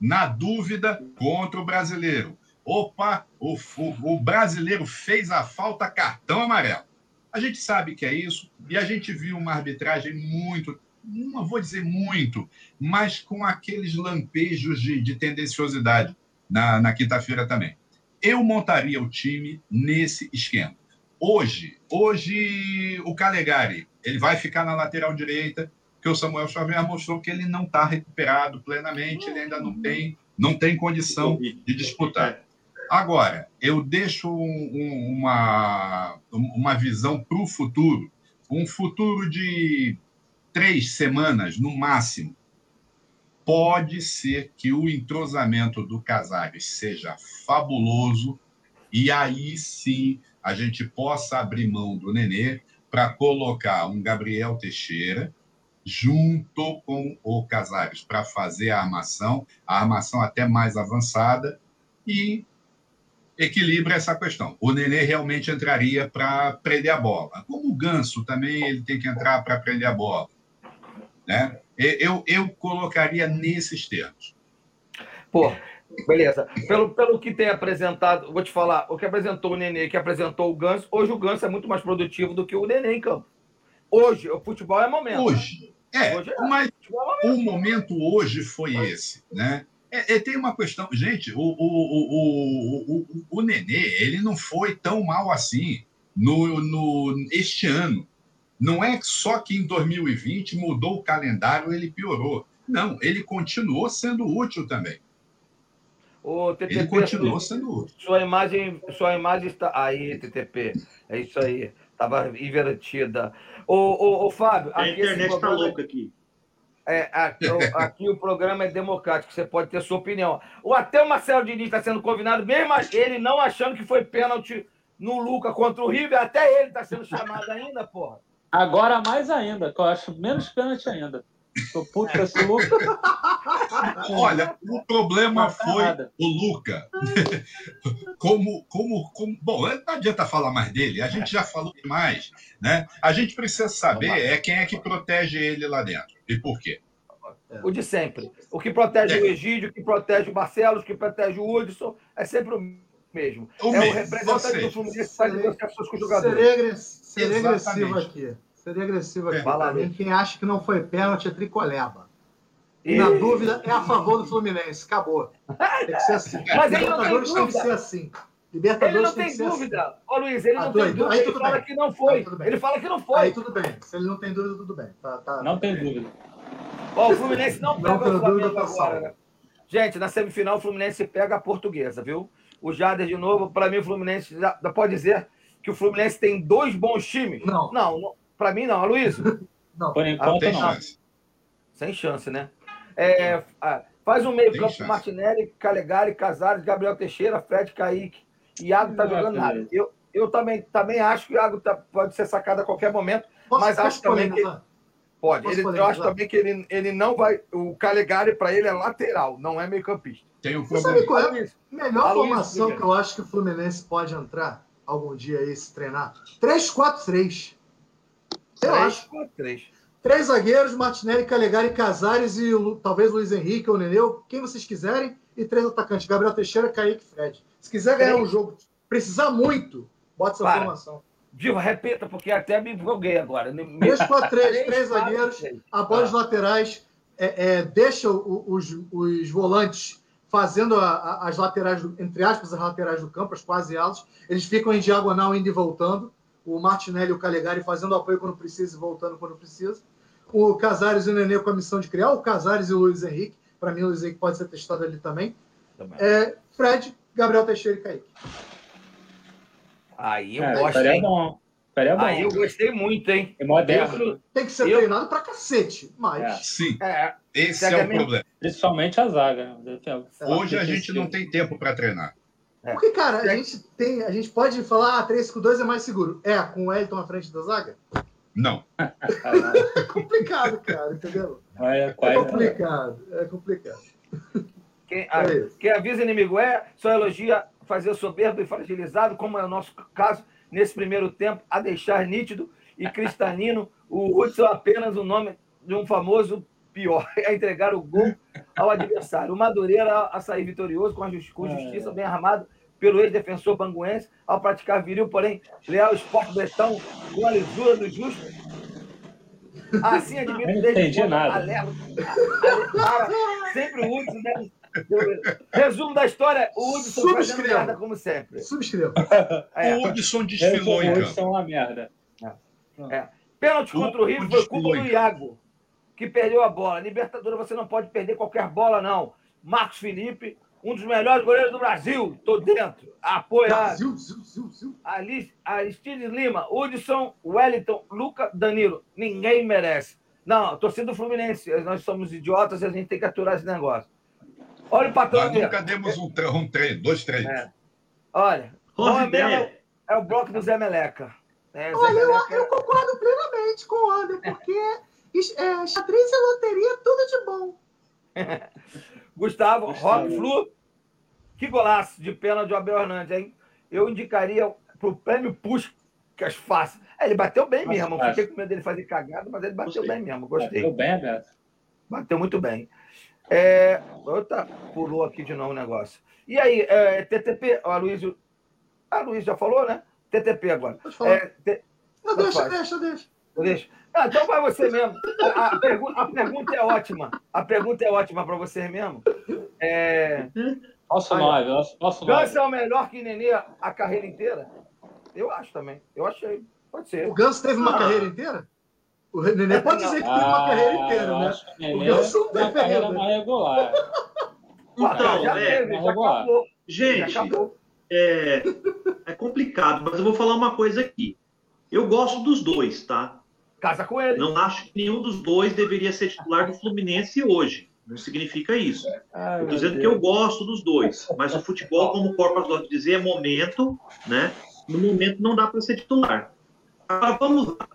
Na dúvida, contra o brasileiro. Opa, o, o, o brasileiro fez a falta, cartão amarelo. A gente sabe que é isso, e a gente viu uma arbitragem muito, não vou dizer muito, mas com aqueles lampejos de, de tendenciosidade na, na quinta-feira também. Eu montaria o time nesse esquema. Hoje, hoje o Calegari, ele vai ficar na lateral direita, que o Samuel Xavier mostrou que ele não está recuperado plenamente, ele ainda não tem, não tem condição de disputar. Agora, eu deixo um, uma, uma visão para o futuro, um futuro de três semanas no máximo. Pode ser que o entrosamento do Casares seja fabuloso e aí sim a gente possa abrir mão do Nenê para colocar um Gabriel Teixeira junto com o Casares para fazer a armação, a armação até mais avançada e equilibra essa questão. O Nenê realmente entraria para prender a bola. Como o Ganso também ele tem que entrar para prender a bola. Né? Eu, eu colocaria nesses termos. Pô, beleza. Pelo, pelo que tem apresentado, vou te falar, o que apresentou o Nenê, que apresentou o Ganso, hoje o Ganso é muito mais produtivo do que o Nenê em campo. Hoje, o futebol é momento. Hoje. É, hoje é, mas é momento. o momento hoje foi esse, né? É, é, tem uma questão, gente, o, o, o, o, o Nenê, ele não foi tão mal assim no, no, este ano. Não é só que em 2020 mudou o calendário, ele piorou. Não, ele continuou sendo útil também. O TTP, ele continuou sendo útil. Sua imagem, sua imagem está. Aí, TTP. É isso aí. Estava invertida. Ô, ô, ô Fábio. A internet está louca aqui. É, aqui, aqui, o programa é democrático, você pode ter sua opinião. Ou até o Marcelo Diniz está sendo convidado, mesmo ele não achando que foi pênalti no Luca contra o River, até ele está sendo chamado ainda, porra. Agora mais ainda, que eu acho menos pênalti ainda. Tô puto com esse Luca. Olha, o problema foi o Luca. como, como, como. Bom, não adianta falar mais dele, a gente já falou demais. Né? A gente precisa saber é quem é que protege ele lá dentro e por quê. O de sempre. O que protege é. o Egídio, o que protege o Barcelos, o que protege o Hudson, é sempre o mesmo. O é mesmo. o representante do Fluminense que faz negociações com o jogador. Seria agressivo aqui. Seria agressivo aqui. Fala, mim, quem acha que não foi pênalti é tricoleba. E... Na dúvida, é a favor do Fluminense. Acabou. Tem que ser assim. Mas ele não tem dúvida. tem que ser assim. Libertadores ele não tem, tem dúvida. Assim. Ô, Luiz, ele ah, não tem dúvida. Aí, ele fala bem. que não foi. Ele fala que não foi. Aí tudo bem. Se ele não tem dúvida, tudo bem. Tá, tá... Não tem dúvida. Ó, o Fluminense não pega não, o Flamengo agora. Né? Gente, na semifinal, o Fluminense pega a portuguesa, viu? O Jader de novo. Para mim, o Fluminense já pode dizer que o Fluminense tem dois bons times. Não. Não, não para mim não. Luiz? não. Por enquanto, não. Chance. Sem chance, né? É, faz um meio-campo com Martinelli, Calegari, Casares, Gabriel Teixeira, Fred, Kaique. Iago tá jogando nada. Eu, eu também, também acho que o Iago tá, pode ser sacado a qualquer momento, posso, mas acho também que. Pode. Ele, eu acho também que ele, ele não vai. O Calegari, para ele, é lateral, não é meio-campista. Tem um. Sabe qual é a melhor formação que eu acho que o Fluminense pode entrar algum dia aí se treinar? 3-4-3. Eu acho. 3. Três zagueiros, Martinelli, Calegari, Casares e talvez Luiz Henrique ou Neneu, quem vocês quiserem, e três atacantes, Gabriel Teixeira, Kaique e Fred. Se quiser ganhar um jogo, precisar muito, bota essa Para. formação. Diva, repita, porque até me empolguei agora. 3-4-3, três zagueiros, a bola ah. laterais, é, é, deixa os, os volantes fazendo a, a, as laterais, do, entre aspas, as laterais do campo, as quase alas, eles ficam em diagonal indo e voltando o Martinelli e o Calegari fazendo apoio quando precisa e voltando quando precisa. O Casares e o Nenê com a missão de criar, o Casares e o Luiz Henrique. Para mim, o Luiz Henrique pode ser testado ali também. também. É, Fred, Gabriel Teixeira e Kaique. Aí eu é, gosto. Hein? Bom. bom. Aí eu gostei muito, hein? É moderno. Tem que ser eu... treinado pra cacete, mas. É. Sim. É. Esse é o problema. Principalmente a zaga. Hoje a gente não tem tempo para treinar. É. Porque, cara, a gente tem. A gente pode falar, ah, 3-5-2 é mais seguro. É, com o Elton à frente da zaga? Não. é complicado, cara, entendeu? É, é complicado, é complicado. Quem, a, quem avisa inimigo é, só elogia fazer soberbo e fragilizado, como é o nosso caso nesse primeiro tempo, a deixar nítido e cristalino o Hudson apenas o nome de um famoso pior, a entregar o gol ao adversário. O Madureira a sair vitorioso com, a justi com justiça bem armado pelo ex-defensor banguense, ao praticar viril, porém, leal esporte betão com a lisura do justo. Assim admito Não entendi nada. Alerta, sempre o Hudson, né? Resumo da história, o Hudson fazendo merda como sempre. Subscreva. É. O Hudson desfilou em campo. campo. é uma merda. É. Pênalti contra o River foi culpa do Iago, que perdeu a bola. Libertadores, você não pode perder qualquer bola, não. Marcos Felipe, um dos melhores goleiros do Brasil. Tô dentro. Apoiado. Brasil, zil, zil. Aristides Lima, Hudson, Wellington, Luca, Danilo. Ninguém merece. Não, torcida do Fluminense. Nós somos idiotas e a gente tem que aturar esse negócio. Olha o patrão Nós nunca demos um, tre- um treino, dois treinos. É. Olha, ideia. Belo é o bloco do Zé Meleca. É, Zé Olha, eu, Meleca- eu concordo plenamente com o Ander, porque é, xadrez e loteria, tudo de bom. Gustavo, Gustavo. Rock Flu. Que golaço de pênalti do Abel Hernandes, hein? Eu indicaria pro prêmio Puskas fácil. É, ele bateu bem mesmo. fácil. Fiquei com medo dele fazer cagada, mas ele bateu Gostei. bem mesmo. Gostei. bem, Beto. Bateu muito bem. É... Outra, pulou aqui de novo o negócio. E aí, é, TTP, ó, a Luiz. A Luiz já falou, né? TTP agora. Pode falar. É, T- Não, deixa, faz. deixa, deixa. Deixa. Ah, então vai você mesmo. A, a pergu- a pergunta é ótima. A pergunta é ótima para você mesmo. É, Nosso Olha, nove, nosso, nosso nove. Ganso é o melhor que Nenê a carreira inteira? Eu acho também. Eu achei. Pode ser. O Ganso teve uma Ah. carreira inteira? O Nenê pode dizer que teve uma carreira inteira, né? que o Ganso tem teve carreira mais regular. Então, já é, teve, já regular. acabou. Já gente, acabou. é, é complicado, mas eu vou falar uma coisa aqui. Eu gosto dos dois, tá? Casa com ele. Não acho que nenhum dos dois deveria ser titular do Fluminense hoje. Não significa isso. Ai, Eu tô dizendo que Deus. eu gosto dos dois, mas o futebol, como o Corpas gosta de dizer, é momento, né? No momento não dá para ser titular. Agora vamos lá.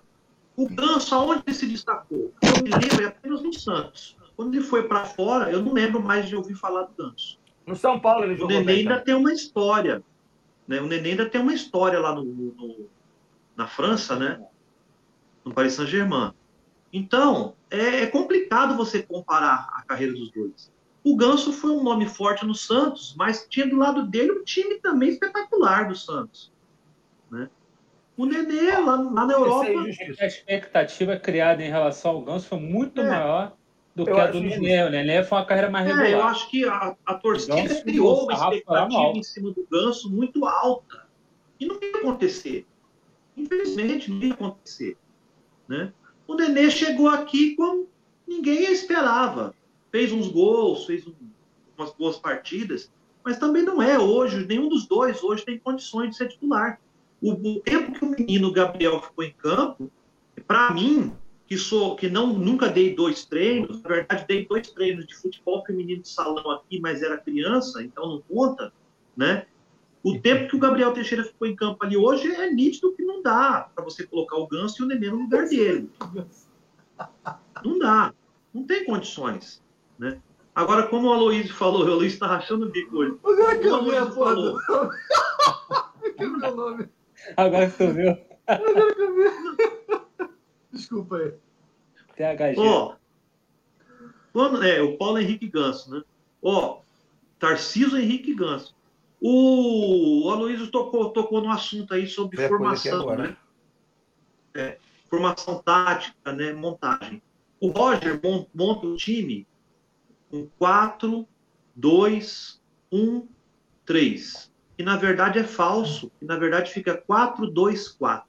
O Ganso, aonde ele se destacou? Eu me lembro, é apenas no Santos. Quando ele foi para fora, eu não lembro mais de ouvir falar do Ganso. No São Paulo ele O jogou Nenê bem. ainda tem uma história. Né? O Nenê ainda tem uma história lá no, no- na França, né? No Paris Saint-Germain. Então, é, é complicado você comparar a carreira dos dois. O Ganso foi um nome forte no Santos, mas tinha do lado dele um time também espetacular do Santos. Né? O Nenê, lá, lá na Europa. A expectativa criada em relação ao Ganso foi muito É. maior do Eu que a do. Nenê. O Nenê foi uma carreira mais É, eu regular. acho que a, a torcida criou uma expectativa em cima do Ganso muito alta. E não ia acontecer. Infelizmente, não ia acontecer. Né? O Nenê chegou aqui como ninguém esperava. Fez uns gols, fez um- umas boas partidas, mas também não é hoje. Nenhum dos dois hoje tem condições de ser titular. O, o tempo que o menino Gabriel ficou em campo, para mim, que sou que não nunca dei dois treinos, na verdade dei dois treinos de futebol feminino de salão aqui, mas era criança, então não conta, né? O tempo que o Gabriel Teixeira ficou em campo ali hoje é nítido que não dá para você colocar o Ganso e o Nenê no lugar dele. Não dá, não tem condições, né? Agora, como o Aloysio falou, o Aloysio está rachando o bico hoje. Agora que eu Como vi a você porra do falou. nome. que o meu nome. Agora que tu viu, Agora que eu vi. Desculpa aí. THG. Ó, quando, é, o Paulo Henrique Ganso, né? Ó, Tarciso Henrique Ganso. O, Aloysio tocou, tocou no assunto aí sobre aqui formação, agora. né? É, formação tática, né? Montagem. O Roger mon- monta o time com 4, 2, 1, 3. Que na verdade é falso. Que na verdade fica 4, 2, 4.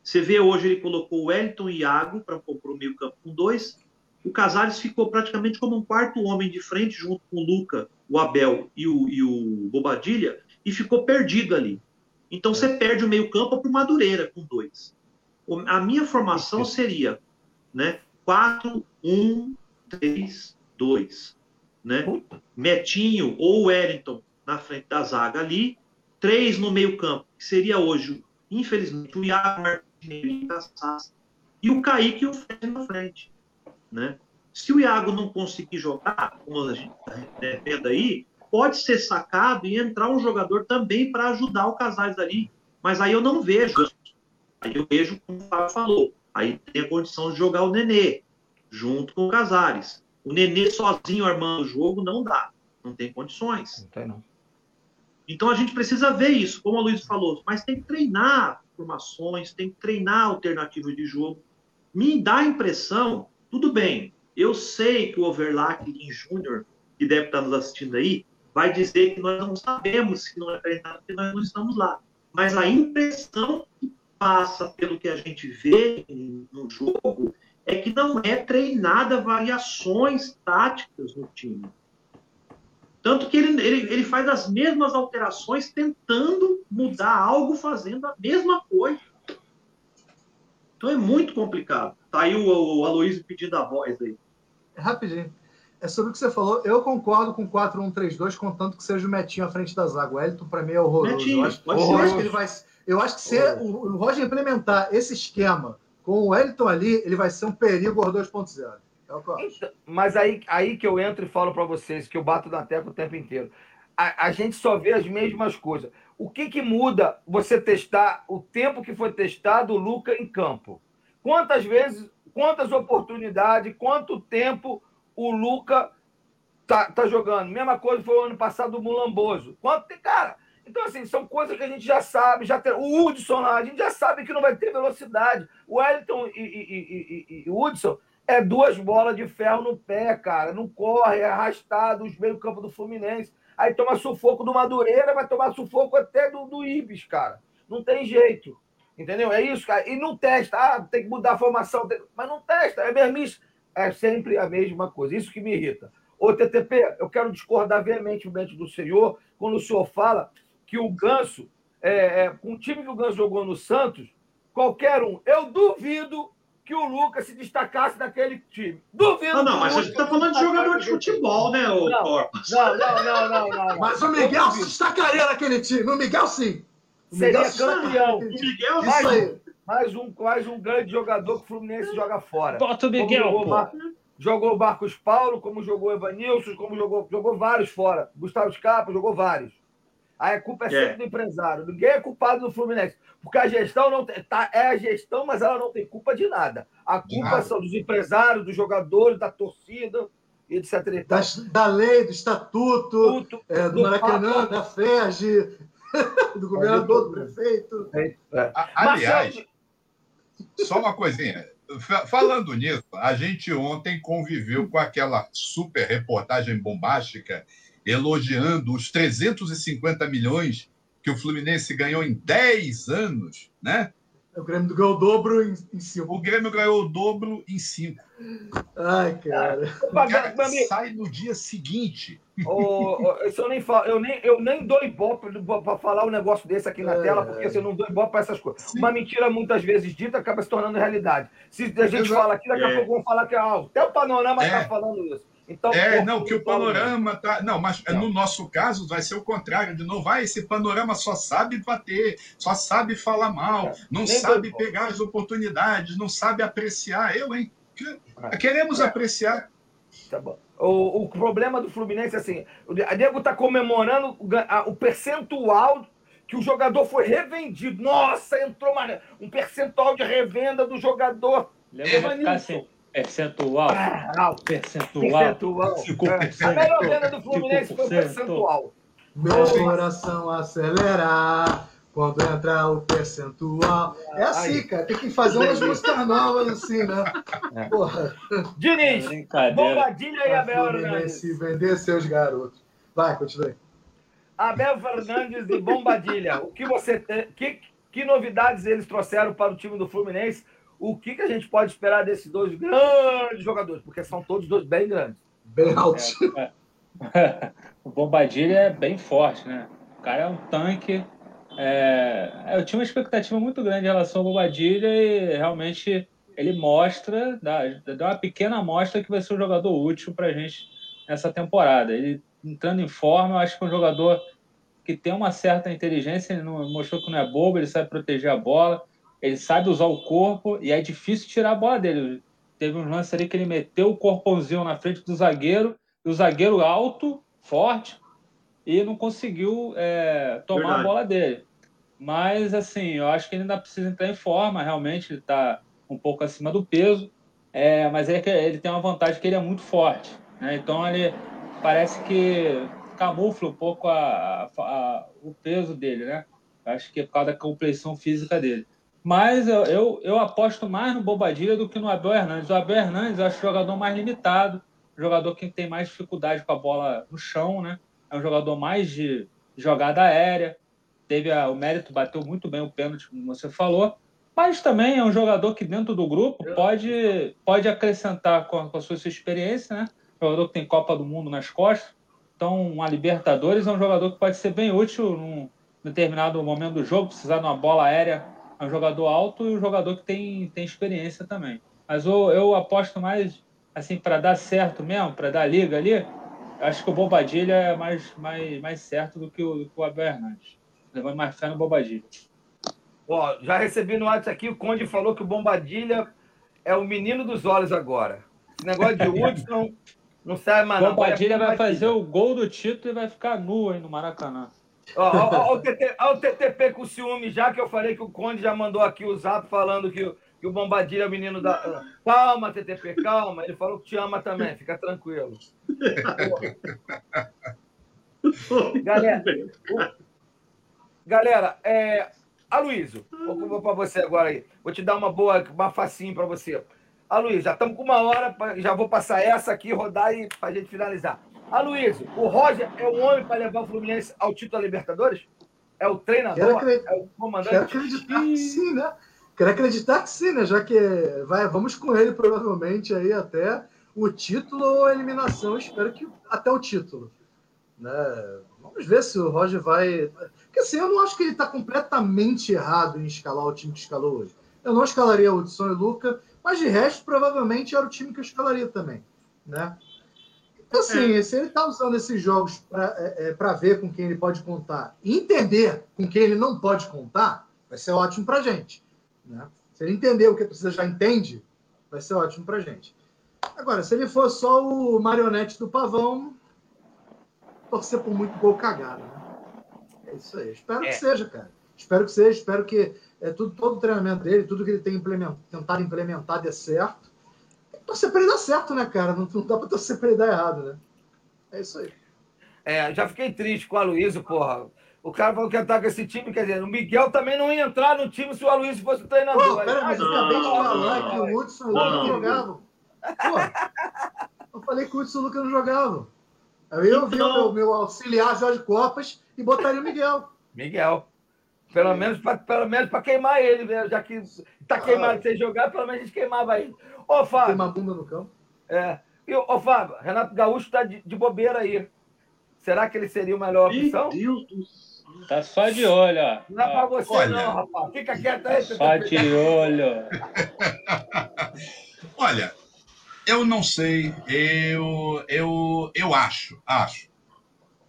Você vê hoje ele colocou o Wellington e Iago para compor o meio campo com dois. O Casares ficou praticamente como um quarto homem de frente, junto com o Luca, o Abel e o, e o Bobadilha, e ficou perdido ali. Então você perde o meio campo para o Madureira com dois. A minha formação seria né, 4, 1, 3, 2. Né? Metinho ou Wellington na frente da zaga ali, três no meio campo, que seria hoje, infelizmente, o Iago e o Kaique e o Fred na frente. Né? Se o Iago não conseguir jogar, como a gente está vendo aí, pode ser sacado e entrar um jogador também para ajudar o Casares ali. Mas aí eu não vejo. Aí eu vejo, como o Fábio falou, aí tem a condição de jogar o Nenê, junto com o Casares. O Nenê sozinho armando o jogo não dá. Não tem condições. Não tem, não. Então a gente precisa ver isso, como a Luiz falou, mas tem que treinar formações, tem que treinar alternativas de jogo. Me dá a impressão, tudo bem, eu sei que o Overlack em Júnior, que deve estar nos assistindo aí, vai dizer que nós não sabemos se não é treinado, porque nós não estamos lá. Mas a impressão que passa pelo que a gente vê no jogo é que não é treinada variações táticas no time. Tanto que ele, ele, ele faz as mesmas alterações, tentando mudar algo, fazendo a mesma coisa. Então é muito complicado. Tá aí o, o Aloysio pedindo a voz aí. Rapidinho. É sobre o que você falou. Eu concordo com 4-1-3-2, contanto que seja o Metinho à frente da zaga. O Elton, para mim, é horroroso. Metinho, eu, acho, pode eu acho que ele vai. Eu acho que se o, o Roger implementar esse esquema com o Elton ali, ele vai ser um perigo aos 2.0. Então, mas aí, aí que eu entro e falo para vocês, que eu bato na tecla o tempo inteiro. A, a gente só vê as mesmas coisas. O que, que muda você testar o tempo que foi testado o Luca em campo? Quantas vezes, quantas oportunidades, quanto tempo o Luca tá, tá jogando? Mesma coisa foi o ano passado o Mulamboso. Quanto tem, cara? Então, assim, são coisas que a gente já sabe, já tem. O Hudson lá, a gente já sabe que não vai ter velocidade. O Wellington e, e, e, e, e o Hudson é duas bolas de ferro no pé, cara. Não corre, é arrastado, os meio campo do Fluminense. Aí toma sufoco do Madureira, vai tomar sufoco até do, do Ibis, cara. Não tem jeito. Entendeu? É isso, cara. E não testa. Ah, tem que mudar a formação. Mas não testa. É mesmo É sempre a mesma coisa. Isso que me irrita. Ô, TTP, eu quero discordar veementemente do senhor quando o senhor fala que o Ganso, é, é, com o time que o Ganso jogou no Santos, qualquer um, eu duvido que o Lucas se destacasse daquele time. Duvido. Não, não, que o mas a gente está falando de jogador de futebol, né, ô Não, Corpas? Não, não, não, não, não, não. Mas o Miguel se destacaria naquele time. O Miguel, sim. O Seria campeão. O. Miguel, Mais um, mais um, mais um grande jogador que o Fluminense joga fora. Bota o Miguel, jogou, pô. Mar- jogou o Marcos Paulo, como jogou o Evanilson, como jogou, jogou vários fora. Gustavo Scarpa jogou vários. Aí a culpa é sempre É. do empresário. Ninguém é culpado do Fluminense. Porque a gestão não tem. Tá, é a gestão, mas ela não tem culpa de nada. A culpa nada. são dos empresários, dos jogadores, da torcida, etc. e. Das- da lei, do estatuto, Tudo, é, do do Maracanã, fato. da FERJ, do governador, do prefeito. A- Aliás, Marcelo, Só uma coisinha. Fa- Falando nisso, a gente ontem conviveu com aquela super reportagem bombástica elogiando os 350 milhões que o Fluminense ganhou em 10 anos, né? O Grêmio ganhou o dobro em, em cinco. O Grêmio ganhou o dobro em 5. Ai, cara. O cara amigo, sai no dia seguinte. Ô, isso eu nem falo, eu nem, eu nem dou ibope para falar um negócio desse aqui na É. tela, porque assim, eu não dou ibope para essas coisas. Sim. Uma mentira muitas vezes dita acaba se tornando realidade. Se a gente Exato. fala aqui, daqui a É. pouco vão falar que ah, até o panorama É. está falando isso. Então, É, pô, não, que o panorama tá. Não, mas Não. no nosso caso vai ser o contrário. De novo, vai, esse panorama só sabe bater, só sabe falar mal, não Nem sabe pegar as oportunidades, não sabe apreciar. Eu, hein? É. Queremos apreciar. Tá bom. O, o problema do Fluminense é assim: o Diego está comemorando o, percentual que o jogador foi revendido. Nossa, entrou uma- um percentual de revenda do jogador. Lembra ficar assim, percentual, Ah, percentual. Percentual. É. por cento. A melhor venda do Fluminense foi o 5%. percentual. Meu coração acelerar quando entra o percentual. É assim, cara. Tem que fazer umas músicas novas assim, né? É. Porra. Diniz, Brincadeira. Bombadilha e Abel Fluminense Hernandes. vender seus garotos. Vai, continue. Abel Fernandes e Bombadilha. O que você tem- que, que novidades eles trouxeram para o time do Fluminense? O que, que a gente pode esperar desses dois grandes jogadores? Porque são todos dois bem grandes. Bem altos. É, é. o Bombadilha é bem forte, né? O cara é um tanque. É, eu tinha uma expectativa muito grande em relação ao Bobadilha e realmente ele mostra, dá, dá uma pequena amostra que vai ser um jogador útil para a gente nessa temporada. Ele entrando em forma, eu acho que é um jogador que tem uma certa inteligência, ele não, mostrou que não é bobo, ele sabe proteger a bola, ele sabe usar o corpo e é difícil tirar a bola dele. teve um lance ali que ele meteu o corpãozinho na frente do zagueiro, e o zagueiro alto, forte, e não conseguiu é, tomar Verdade. a bola dele. Mas, assim, eu acho que ele ainda precisa entrar em forma, realmente, ele está um pouco acima do peso, é, mas é que ele tem uma vantagem que ele é muito forte. Né? Então, ele parece que camufla um pouco a, a, a, o peso dele, né? Acho que é por causa da compleição física dele. Mas eu, eu, eu, aposto mais no Bobadilha do que no Abel Hernandes. O Abel Hernandes eu acho o jogador mais limitado, jogador que tem mais dificuldade com a bola no chão, né? É um jogador mais de jogada aérea. Teve a, o mérito, bateu muito bem o pênalti, como você falou. Mas também é um jogador que dentro do grupo pode, pode acrescentar com a, com a sua experiência, né? Jogador que tem Copa do Mundo nas costas. Então, a Libertadores é um jogador que pode ser bem útil num determinado momento do jogo, precisar de uma bola aérea é um jogador alto e um jogador que tem, tem experiência também. Mas eu, eu aposto mais, assim, para dar certo mesmo, para dar liga ali, acho que o Bobadilha é mais, mais, mais certo do que o, do que o Abel Hernandes. Levando mais fé no Bobadilha. Ó, já recebi no WhatsApp aqui, o Conde falou que o Bombadilha é o menino dos olhos agora. Esse negócio de Hudson não sai mais não. Bombadilha vai fazer o gol do título e vai ficar nu aí no Maracanã. Ó, o, TTP com ciúme, já que eu falei que o Conde já mandou aqui o zap falando que, que o Bombadilha é o menino da. Calma, TTP, calma. Ele falou que te ama também, fica tranquilo. galera, galera é, Aloysio, vou para você agora aí. Vou te dar uma boa, uma facinho para você. Aloysio, já estamos com uma hora, já vou passar essa aqui, rodar e para a gente finalizar. Aloysio, o Roger é o homem para levar o Fluminense ao título da Libertadores? É o treinador? É o comandante? Quero acreditar que sim, né? Quero acreditar que sim, né? Já que vai, vamos com ele provavelmente aí até o título ou a eliminação. Espero que até o título. Né? Vamos ver se o Roger vai. Porque assim, eu não acho que ele está completamente errado em escalar o time que escalou hoje. Eu não escalaria o Hudson e o Luca, mas de resto, provavelmente era o time que eu escalaria também. Né? Então, assim, é. se ele está usando esses jogos para é, é ver com quem ele pode contar e entender com quem ele não pode contar, vai ser ótimo para gente. Né? Se ele entender o que precisa já entende, vai ser ótimo para gente. Agora, se ele for só o marionete do pavão, torcer por muito gol cagado. Né? É isso aí. Espero é. que seja, cara. Espero que seja. Espero que é, tudo, todo o treinamento dele, tudo que ele tem implement, tentado implementar dê certo torcer para ele dar certo, né, cara? Não, não dá para torcer para ele dar errado, né? É isso aí. É, já fiquei triste com o Aloysio, porra. O cara falou que ia estar com esse time, quer dizer, o Miguel também não ia entrar no time se o Aloysio fosse o treinador. Pô, pera, mas eu acabei de falar que o Hudson não jogava. Pô, eu falei que o Hudson Luca não jogava. Aí eu vi o meu, meu auxiliar Jorge Copas e botaria o Miguel. Miguel. Pelo menos para queimar ele, né? já que tá queimado sem jogar, pelo menos a gente queimava ele. Ô, Fábio. Tem uma bunda no campo. É. E, ô, Fábio, Renato Gaúcho tá de, de bobeira aí. Será que ele seria uma melhor opção? Meu Deus do céu. Tá só de olho, ó. Não é pra você, Olha. não, rapaz. Fica quieto aí. Tá só de olho. Olha, eu não sei. Eu, eu, eu acho, acho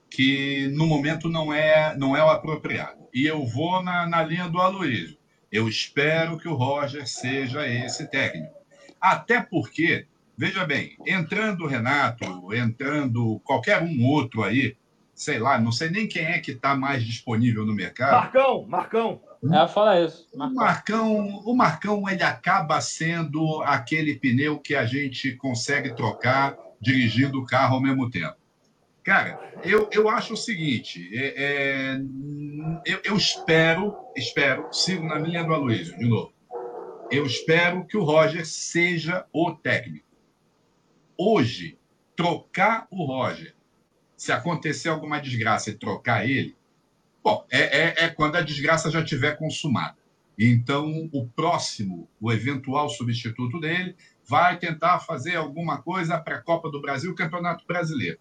que no momento não é, não é o apropriado. E eu vou na, na linha do Aloysio. Eu espero que o Roger seja esse técnico. Até porque, veja bem, entrando o Renato, entrando qualquer um outro aí, sei lá, não sei nem quem é que está mais disponível no mercado. Marcão, Marcão. É, fala isso. Marcão. O Marcão, o Marcão, ele acaba sendo aquele pneu que a gente consegue trocar dirigindo o carro ao mesmo tempo. Cara, eu, eu acho o seguinte, é, é, eu, eu, espero, espero, sigo na linha do Aloysio, de novo, eu espero que o Roger seja o técnico. Hoje, trocar o Roger, se acontecer alguma desgraça e trocar ele, bom, é, é, é quando a desgraça já tiver consumada. Então, o próximo, o eventual substituto dele, vai tentar fazer alguma coisa para a Copa do Brasil, Campeonato Brasileiro.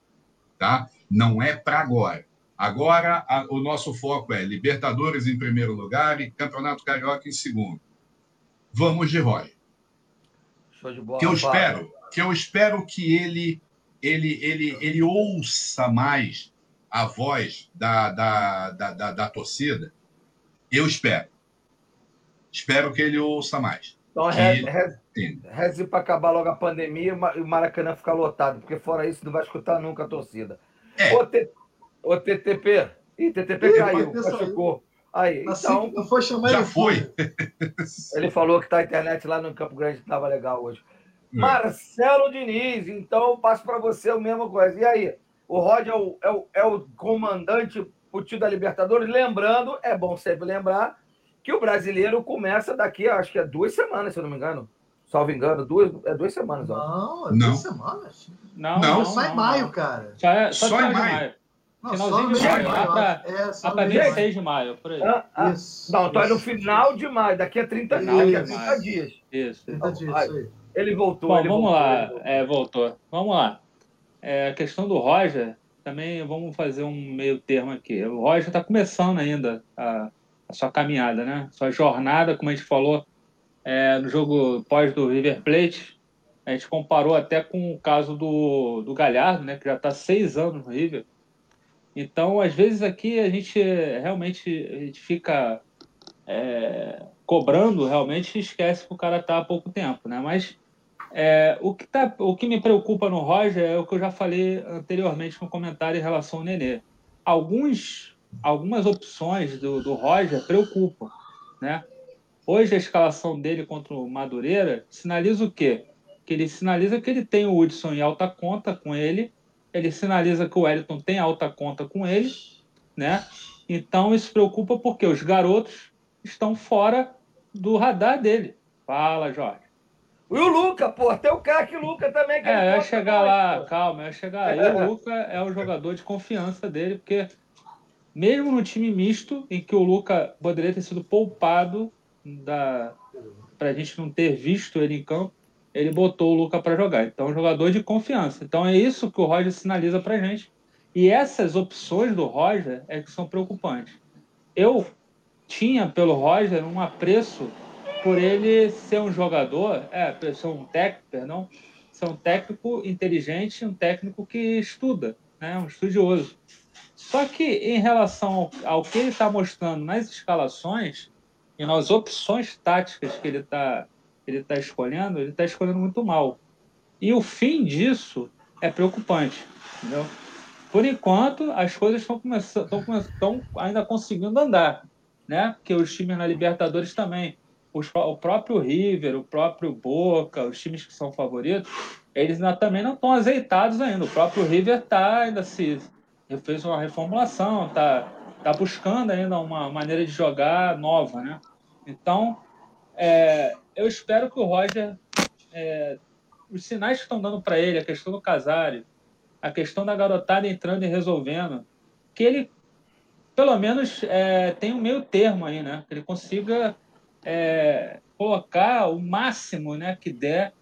Tá? Não é para agora. Agora, a, o nosso foco é Libertadores em primeiro lugar e Campeonato Carioca em segundo vamos de Roy. Show de bola. Que eu espero, que eu espero que ele ele ele ele ouça mais a voz da, da, da, da, da torcida. Eu espero. Espero que ele ouça mais. Então, reze, reze, reze para acabar logo a pandemia e o Maracanã ficar lotado, porque fora isso não vai escutar nunca a torcida. É. Ô, T, ô, TTP. Ih, TTP Ih, caiu, machucou. Aí, então. Eu vou chamar já ele foi. Ele falou que tá a internet lá no Campo Grande estava legal hoje. Hum. Marcelo Diniz, então eu passo para você a mesma coisa. E aí, o Rod é o, é o, é o comandante o tio da Libertadores. Lembrando, é bom sempre lembrar, que o brasileiro começa daqui, acho que é duas semanas, se eu não me engano. Salvo engano, duas, é duas semanas. Ó. Não, é não. duas semanas. Não, não, não só em maio, cara. Só, é, só, só em maio. maio. Não, Finalzinho de maio, lá para é, 26 de maio, por aí. Ah, ah, isso, não, então é no final de maio, daqui a 30 dias. Daqui a 30 dias. Isso. 30 dias, aí. Ele voltou. Bom, ele vamos voltou, lá. Voltou. É, voltou. Vamos lá. É, a questão do Roger, também vamos fazer um meio termo aqui. O Roger está começando ainda a, a, sua caminhada, né? Sua jornada, como a gente falou é, no jogo pós do River Plate. A gente comparou até com o caso do, do Galhardo, né? Que já está seis anos no River. Então, às vezes aqui a gente realmente a gente fica é, cobrando, realmente esquece que o cara está há pouco tempo, né? Mas é, o, que tá, o que me preocupa no Roger é o que eu já falei anteriormente no comentário em relação ao Nenê. Alguns, algumas opções do, do Roger preocupam. Né? Hoje a escalação dele contra o Madureira sinaliza o quê? Que ele sinaliza que ele tem o Hudson em alta conta com ele, ele sinaliza que o Wellington tem alta conta com ele, né? Então isso preocupa porque os garotos estão fora do radar dele. Fala, Jorge. E o Luca, pô, tem o craque Luca também. Que é, eu ia chegar lá, pô. calma, eu ia chegar aí. O Luca é o jogador de confiança dele, porque mesmo no time misto, em que o Luca poderia ter sido poupado da para a gente não ter visto ele em campo, ele botou o Luca para jogar. Então, é um jogador de confiança. Então, é isso que o Roger sinaliza para gente. E essas opções do Roger é que são preocupantes. Eu tinha pelo Roger um apreço por ele ser um jogador, é, ser um técnico, perdão, ser um técnico inteligente, um técnico que estuda, né, um estudioso. Só que em relação ao, ao que ele está mostrando nas escalações e nas opções táticas que ele está ele tá escolhendo, ele está escolhendo muito mal. E o fim disso é preocupante, entendeu? Por enquanto, as coisas estão começando, estão ainda conseguindo andar, né? Porque os times na Libertadores também os, o próprio River, o próprio Boca, os times que são favoritos, eles ainda, também não estão azeitados ainda. O próprio River está ainda se fez uma reformulação, está tá buscando ainda uma maneira de jogar nova, né? Então, é, eu espero que o Roger, é, os sinais que estão dando para ele, a questão do Casário, a questão da garotada entrando e resolvendo, que ele pelo menos é, tem um meio termo aí, né? Que ele consiga é, colocar o máximo né, que der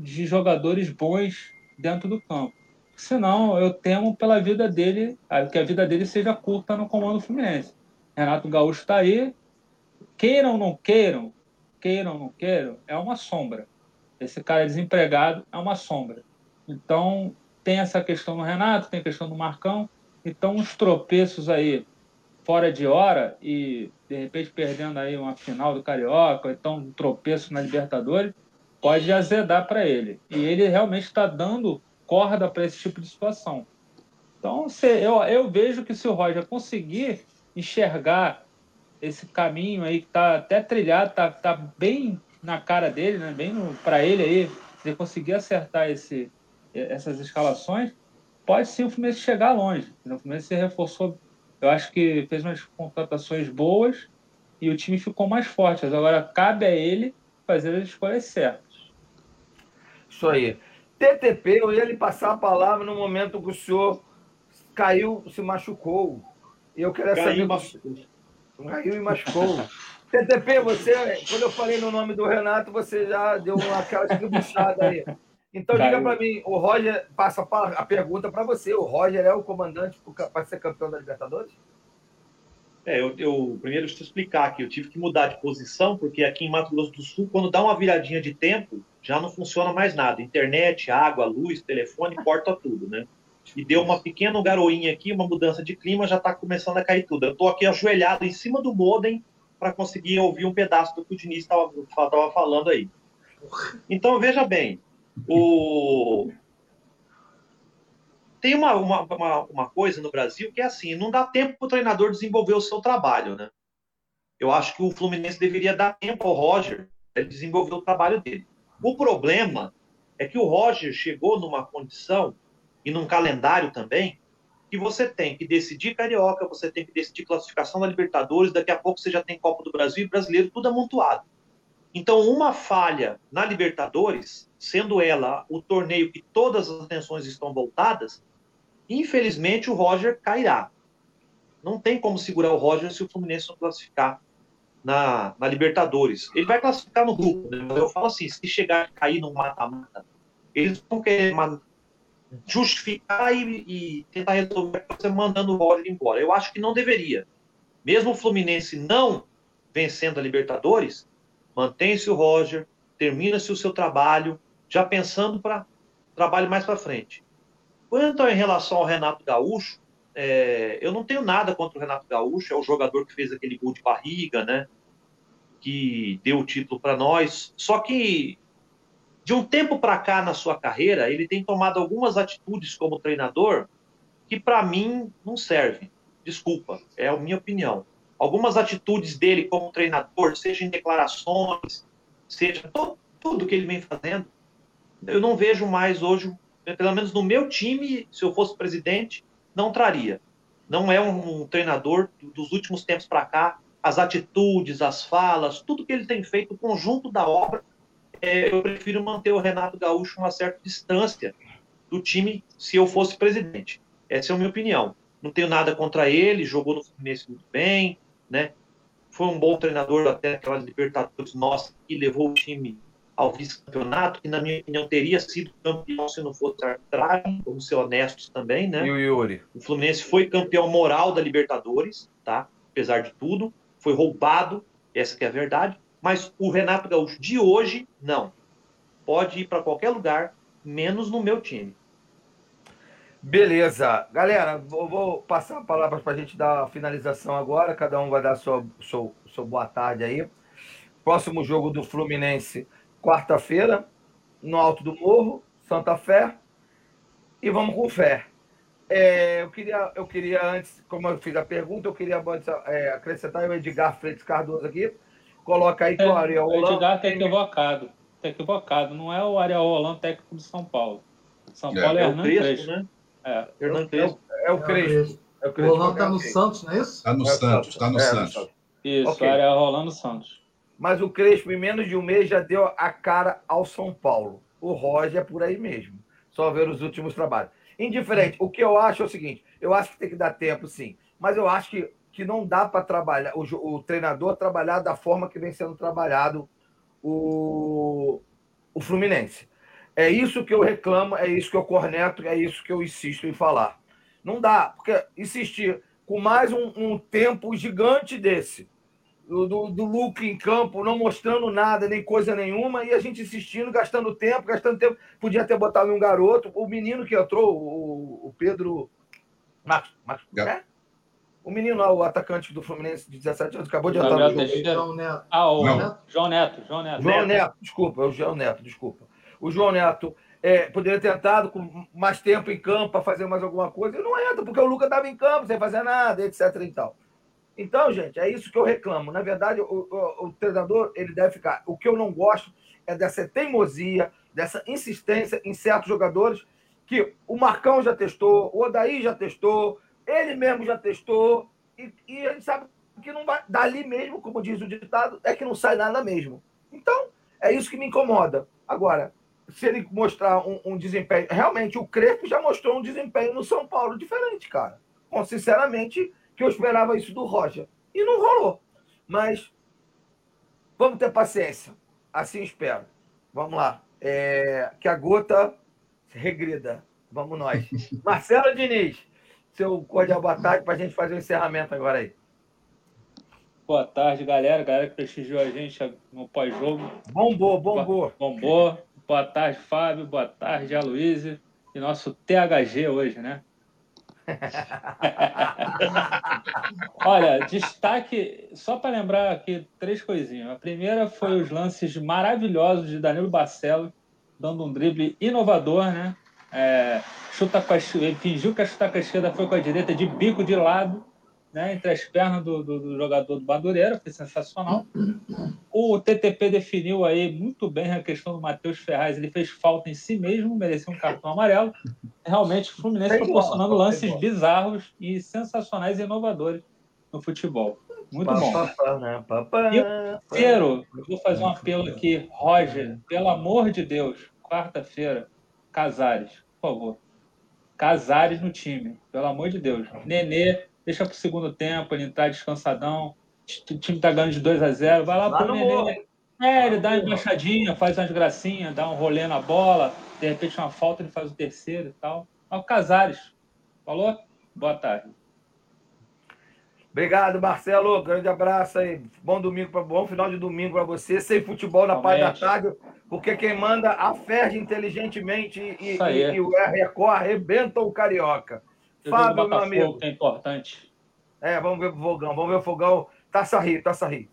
de jogadores bons dentro do campo. Senão, eu temo pela vida dele, que a vida dele seja curta no comando fluminense. Renato Gaúcho está aí, queiram ou não queiram, queiram ou não queiram, é uma sombra. Esse cara desempregado é uma sombra. Então, tem essa questão no Renato, tem a questão do Marcão. Então, uns tropeços aí fora de hora e de repente perdendo aí uma final do Carioca, ou então um tropeço na Libertadores, pode azedar para ele. E ele realmente está dando corda para esse tipo de situação. Então, se, eu, eu vejo que se o Roger conseguir enxergar esse caminho aí que está até trilhado, está tá bem na cara dele, né? bem para ele aí, se ele conseguir acertar esse, essas escalações, pode sim o Fluminense chegar longe. O Fluminense se reforçou eu acho que fez umas contratações boas e o time ficou mais forte. Agora cabe a ele fazer as escolhas certas. Isso aí. TTP, eu ia lhe passar a palavra no momento que o senhor caiu, se machucou. E eu queria caiu saber. Machucou. Caiu e machucou. TTP, você, quando eu falei no nome do Renato, você já deu aquela escribuchada aí. Então, Caiu. diga para mim, o Roger, passa a pergunta para você. O Roger é o comandante para ser campeão da Libertadores? É, eu, eu primeiro deixa eu explicar aqui. Eu tive que mudar de posição, porque aqui em Mato Grosso do Sul, quando dá uma viradinha de tempo, já não funciona mais nada. Internet, água, luz, telefone, corta tudo, né? E deu uma pequena garoinha aqui, uma mudança de clima, já está começando a cair tudo. Eu estou aqui ajoelhado em cima do modem para conseguir ouvir um pedaço do que o Diniz estava falando aí. Então, veja bem, o... tem uma, uma, uma, coisa no Brasil que é assim, não dá tempo para o treinador desenvolver o seu trabalho, né? Eu acho que o Fluminense deveria dar tempo ao Roger ele desenvolver o trabalho dele. O problema é que o Roger chegou numa condição e num calendário também que você tem que decidir Carioca, você tem que decidir classificação da Libertadores, daqui a pouco você já tem Copa do Brasil e Brasileiro, tudo amontoado. Então, uma falha na Libertadores, sendo ela o torneio que todas as atenções estão voltadas, infelizmente o Roger cairá. Não tem como segurar o Roger se o Fluminense não classificar na, na Libertadores. Ele vai classificar no grupo, né? eu falo assim, se chegar a cair no mata-mata, eles vão querer justificar e, e, tentar resolver você mandando o Roger embora. Eu acho que não deveria. Mesmo o Fluminense não vencendo a Libertadores, mantém-se o Roger, termina-se o seu trabalho, já pensando para trabalho mais para frente. Quanto em relação ao Renato Gaúcho, é, eu não tenho nada contra o Renato Gaúcho, é o jogador que fez aquele gol de barriga, né? Que deu o título para nós. Só que de um tempo para cá na sua carreira, ele tem tomado algumas atitudes como treinador que para mim não servem. Desculpa, é a minha opinião. Algumas atitudes dele como treinador, seja em declarações, seja todo, tudo que ele vem fazendo, eu não vejo mais hoje, pelo menos no meu time, se eu fosse presidente, não traria. Não é um, um treinador dos últimos tempos para cá. As atitudes, as falas, tudo que ele tem feito, o conjunto da obra, é, eu prefiro manter o Renato Gaúcho uma certa distância do time se eu fosse presidente. Essa é a minha opinião. Não tenho nada contra ele, jogou no Fluminense muito bem, né? Foi um bom treinador até aquela Libertadores nossa que levou o time ao vice-campeonato, que na minha opinião teria sido campeão se não fosse arbitragem, vamos ser honestos também, né? E o Yuri? O Fluminense foi campeão moral da Libertadores, tá? Apesar de tudo, foi roubado, essa que é a verdade, mas o Renato Gaúcho de hoje, não. Pode ir para qualquer lugar, menos no meu time. Beleza. Galera, vou, vou passar a palavra para a gente dar a finalização agora. Cada um vai dar sua, sua, sua boa tarde aí. Próximo jogo do Fluminense quarta-feira, no Alto do Morro, Santa Fé. E vamos com fé. É, eu, queria, eu queria, antes, como eu fiz a pergunta, eu queria é, acrescentar o Edgar Freitas Cardoso aqui. Coloca aí que é, o Ariel O Edgar está equivocado. Está equivocado. Não é o Ariel Holanda técnico de São Paulo. São é. Paulo é, é Hernan Crespo, Crespo, né? É. Hernan Crespo. É, o Crespo. É o Crespo. O Rolando está no Santos, não é isso? Está no Santos, está no Santos. Isso, okay. Ariel Rolando Santos. Mas o Crespo, em menos de um mês, já deu a cara ao São Paulo. O Roger é por aí mesmo. Só ver os últimos trabalhos. Indiferente, o que eu acho é o seguinte: eu acho que tem que dar tempo, sim. Mas eu acho que, que não dá para trabalhar, o, o, treinador trabalhar da forma que vem sendo trabalhado o, o Fluminense. É isso que eu reclamo, é isso que eu corneto, é isso que eu insisto em falar. Não dá, porque insistir com mais um, um tempo gigante desse do, do, do Luke em campo, não mostrando nada, nem coisa nenhuma, e a gente insistindo, gastando tempo, gastando tempo. Podia ter botado um garoto. O menino que entrou, o, o Pedro. Marcos, Marcos é? O menino lá, o atacante do Fluminense de 17 anos, acabou de entrar no jogo. João Neto. Ah, o Neto. João Neto. João Neto. João Neto, desculpa, é o João Neto, desculpa. O João Neto é, poderia ter entrado com mais tempo em campo para fazer mais alguma coisa. Ele não entra, porque o Lucas estava em campo sem fazer nada, etc. e tal. Então, gente, é isso que eu reclamo. Na verdade, o, o, o, treinador ele deve ficar. O que eu não gosto é dessa teimosia, dessa insistência em certos jogadores que o Marcão já testou, o Odaí já testou, ele mesmo já testou, e, e a gente sabe que não vai. Dali mesmo, como diz o ditado, é que não sai nada mesmo. Então, é isso que me incomoda. Agora, se ele mostrar um, um desempenho. Realmente, o Crespo já mostrou um desempenho no São Paulo diferente, cara. Bom, sinceramente que eu esperava isso do Roger. E não rolou. Mas vamos ter paciência. Assim espero. Vamos lá. É, que a gota regrida. Vamos nós. Marcelo Diniz, seu cordial boa tarde para a gente fazer o encerramento agora aí. Boa tarde, galera. Galera que prestigiou a gente no pós-jogo. Bombou, bombou. Bombou. Boa tarde, Fábio. Boa tarde, Aloysio. E nosso THG hoje, né? Olha, destaque, só para lembrar aqui três coisinhas. A primeira foi os lances maravilhosos de Danilo Barcelos, dando um drible inovador, né? É, chuta com a, fingiu que a chuta com a esquerda foi com a direita, de bico de lado, né? entre as pernas do, do, do jogador do Madureira, foi sensacional. O TTP definiu aí muito bem a questão do Matheus Ferraz, ele fez falta em si mesmo, mereceu um cartão amarelo. Realmente, o Fluminense proporcionando lances bizarros e sensacionais e inovadores no futebol. Muito bom. Né? E o terceiro, eu vou fazer um apelo aqui, Roger, pelo amor de Deus, quarta-feira, Casares, por favor. Casares no time, pelo amor de Deus. Nenê, deixa pro segundo tempo, ele entrar descansadão. O time tá ganhando de 2 a 0 vai lá, lá pro Nenê. É, ele dá uma embaixadinha, faz umas gracinhas, dá um rolê na bola, de repente uma falta, ele faz o terceiro e tal. Mas o Casares, falou? Boa tarde. Obrigado, Marcelo. Grande abraço aí. Bom domingo, pra, bom final de domingo para você. Sem futebol na parte da tarde, porque quem manda a Ferge inteligentemente e, e, e o Record arrebenta o Carioca. Fábio, meu amigo. Que é importante. É, vamos ver o fogão. Vamos ver o fogão. Taça Rio, Taça Rio.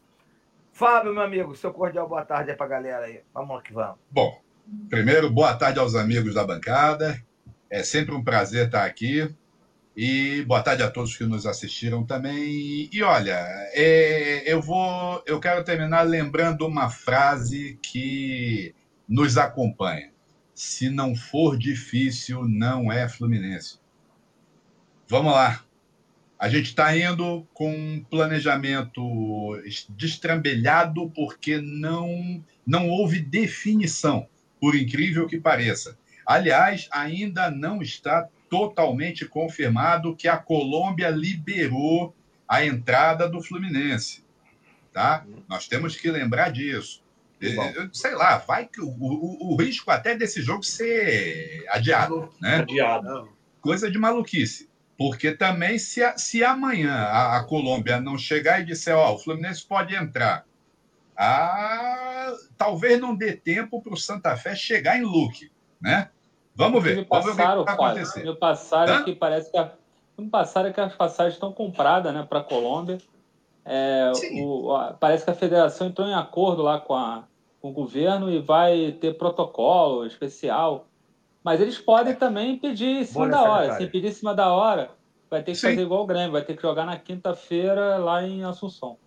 Fábio, meu amigo, seu cordial boa tarde aí pra galera aí. Vamos lá que vamos. Bom, primeiro, boa tarde aos amigos da bancada. É sempre um prazer estar aqui. E boa tarde a todos que nos assistiram também. E olha, é, eu vou, eu quero terminar lembrando uma frase que nos acompanha. Se não for difícil, não é Fluminense. Vamos lá. A gente está indo com um planejamento destrambelhado porque não, não houve definição, por incrível que pareça. Aliás, ainda não está totalmente confirmado que a Colômbia liberou a entrada do Fluminense. Tá? Nós temos que lembrar disso. Eu, sei lá, vai que o, o, o, risco até desse jogo ser adiado. Né? Adiado. Coisa de maluquice. Porque também, se, se amanhã a, a Colômbia não chegar e disser, ó, o Fluminense pode entrar, ah, talvez não dê tempo para o Santa Fé chegar em Luque, né? Vamos ver. Vamos ver o que vai acontecer. Me passaram que parece que a, me passaram que as passagens estão compradas, né, para a Colômbia. É, o, a, parece que a federação entrou em acordo lá com, a, com o governo e vai ter protocolo especial mas eles podem também pedir em cima da hora. Se pedir em cima da hora, vai ter que Sim. fazer igual o Grêmio, vai ter que jogar na quinta-feira lá em Assunção.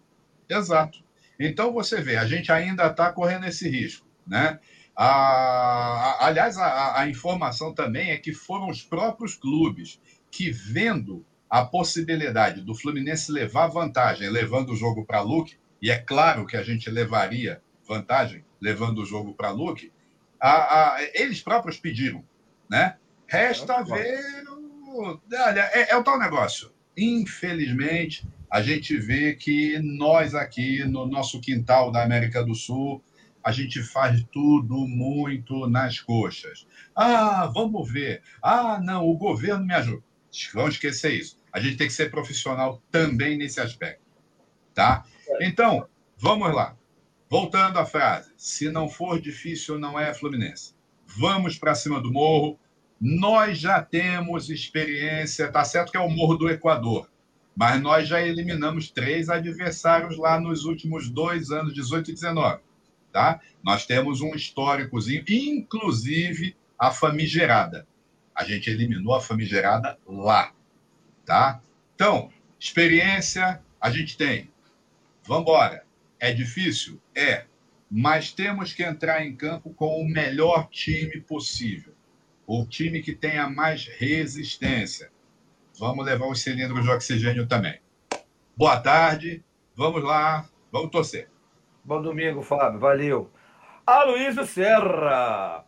Exato. Então você vê, a gente ainda está correndo esse risco, né? A, a, aliás, a, a, informação também é que foram os próprios clubes que, vendo a possibilidade do Fluminense levar vantagem, levando o jogo para Luque, e é claro que a gente levaria vantagem levando o jogo para Luque, a, a, eles próprios pediram, né? Resta ver. Olha, é, é o tal negócio. Infelizmente, a gente vê que nós aqui no nosso quintal da América do Sul, a gente faz tudo muito nas coxas. Ah, vamos ver. Ah, não, o governo me ajuda. Vamos esquecer isso. A gente tem que ser profissional também nesse aspecto. Tá? Então, vamos lá. Voltando à frase, se não for difícil, não é Fluminense. Vamos para cima do morro. Nós já temos experiência, tá certo que é o Morro do Equador, mas nós já eliminamos três adversários lá nos últimos dois anos, 18 e 19. Tá? Nós temos um históricozinho, inclusive a famigerada. A gente eliminou a famigerada lá. Tá? Então, experiência a gente tem. Vamos embora. É difícil? É. Mas temos que entrar em campo com o melhor time possível. O time que tenha mais resistência. Vamos levar os cilindros de oxigênio também. Boa tarde. Vamos lá. Vamos torcer. Bom domingo, Fábio. Valeu. Aloysio Serra.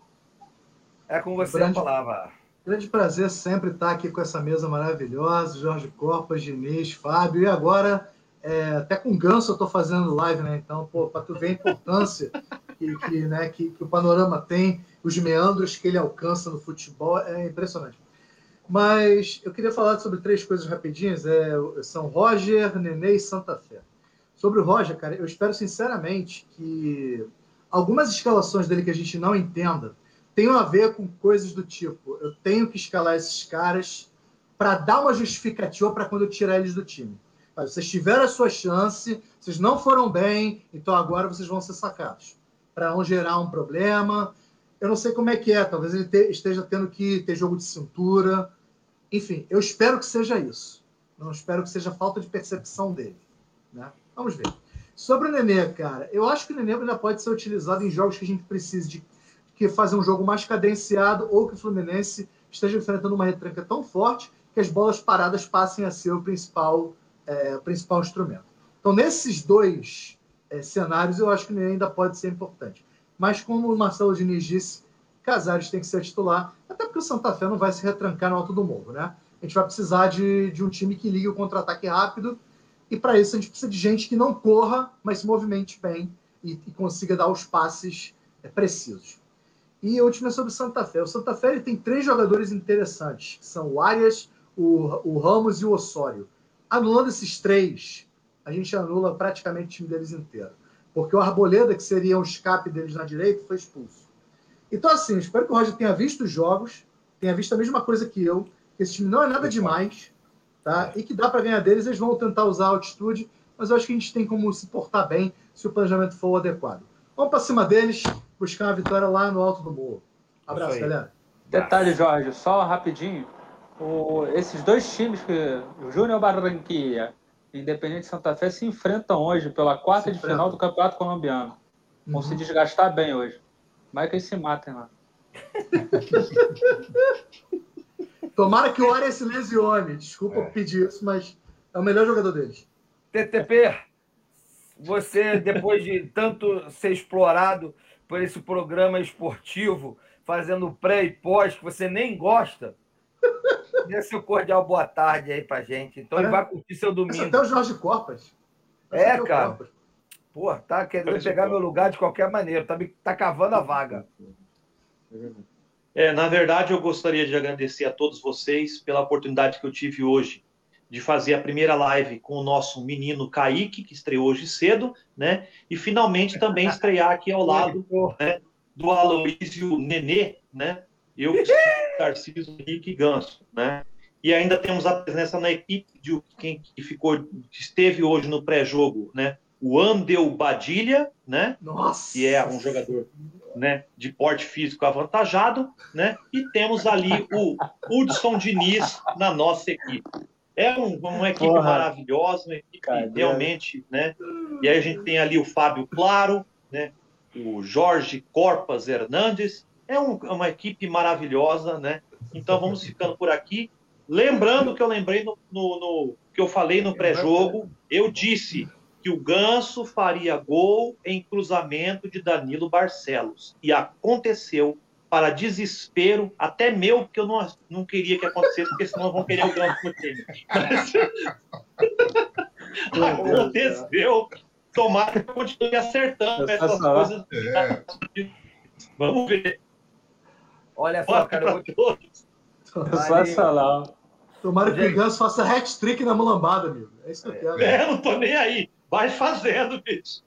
É com você grande, a palavra. Grande prazer sempre estar aqui com essa mesa maravilhosa. Jorge Corpas, Diniz, Fábio. E agora é, até com ganso eu estou fazendo live, né? Então, para tu ver a importância que, que, né, que, que, o panorama tem, os meandros que ele alcança no futebol, é impressionante. Mas eu queria falar sobre três coisas rapidinhas. É, são Roger, Nenê e Santa Fé. Sobre o Roger, cara, eu espero sinceramente que algumas escalações dele que a gente não entenda tenham a ver com coisas do tipo: eu tenho que escalar esses caras para dar uma justificativa para quando eu tirar eles do time. Vocês tiveram a sua chance, vocês não foram bem, então agora vocês vão ser sacados. Para não gerar um problema. Eu não sei como é que é, talvez ele te, esteja tendo que ter jogo de cintura. Enfim, eu espero que seja isso. Não espero que seja falta de percepção dele. Né? Vamos ver. Sobre o Nenê, cara, eu acho que o Nenê ainda pode ser utilizado em jogos que a gente precise de que fazer um jogo mais cadenciado ou que o Fluminense esteja enfrentando uma retranca tão forte que as bolas paradas passem a ser o principal é, o principal instrumento. Então, nesses dois é, cenários, eu acho que ele ainda pode ser importante. Mas, como o Marcelo Diniz disse, Casares tem que ser titular, até porque o Santa Fé não vai se retrancar no alto do morro, né? A gente vai precisar de, de um time que ligue o contra-ataque rápido, e para isso a gente precisa de gente que não corra, mas se movimente bem e, e consiga dar os passes é, precisos. E a última é sobre o Santa Fé. O Santa Fé ele tem três jogadores interessantes, que são o Arias, o, o Ramos e o Osório. Anulando esses três, a gente anula praticamente o time deles inteiro. Porque o Arboleda, que seria um escape deles na direita, foi expulso. Então, assim, espero que o Roger tenha visto os jogos, tenha visto a mesma coisa que eu, que esse time não é nada demais, tá? E que dá para ganhar deles, eles vão tentar usar a altitude, mas eu acho que a gente tem como se portar bem se o planejamento for o adequado. Vamos para cima deles, buscar uma vitória lá no alto do morro. Abraço, galera. Detalhe, Jorge, só rapidinho o, esses dois times, que o Júnior Barranquilla e Independente Santa Fé, se enfrentam hoje pela quarta se de final do Campeonato Colombiano. Vão uhum. se desgastar bem hoje. Mas que eles se matem lá. Tomara que o Arias se lesione. Desculpa é. pedir isso, mas é o melhor jogador deles. TTP, você, depois de tanto ser explorado por esse programa esportivo, fazendo pré e pós, que você nem gosta, Dê seu cordial boa tarde aí pra gente. Então, é. ele vai curtir seu domingo. até o Jorge Corpas. é, cara. Corpas. Pô, tá querendo pegar meu lugar de qualquer maneira. Tá, tá cavando a vaga. É, na verdade, eu gostaria de agradecer a todos vocês pela oportunidade que eu tive hoje de fazer a primeira live com o nosso menino Kaique, que estreou hoje cedo, né? E finalmente também estrear aqui ao lado né, do Aloysio Nenê, né? Eu Tarcísio Henrique Ganso, né? E ainda temos a presença na equipe de quem que ficou, que esteve hoje no pré-jogo, né? O Andel Badilha, né? Nossa. Que é um jogador, né? De porte físico avantajado, né? E temos ali o Hudson Diniz na nossa equipe. É um, uma equipe Porra. maravilhosa, uma equipe Caramba. realmente, né? E aí a gente tem ali o Fábio Claro, né? O Jorge Corpas Hernandes, é um, é uma equipe maravilhosa, né? Então vamos ficando por aqui. Lembrando que eu lembrei no, no, no que eu falei no pré-jogo, eu disse que o Ganso faria gol em cruzamento de Danilo Barcelos. E aconteceu para desespero, até meu, porque eu não, não queria que acontecesse, porque senão vão querer o Ganso no time. aconteceu. Tomara que eu continue acertando essas coisas. É. Vamos ver. Olha só, cara, eu vou te... Lá. Tomara que o Ganso faça hat-trick na mulambada, amigo. É isso que eu quero. É, não tô nem aí. Vai fazendo, bicho.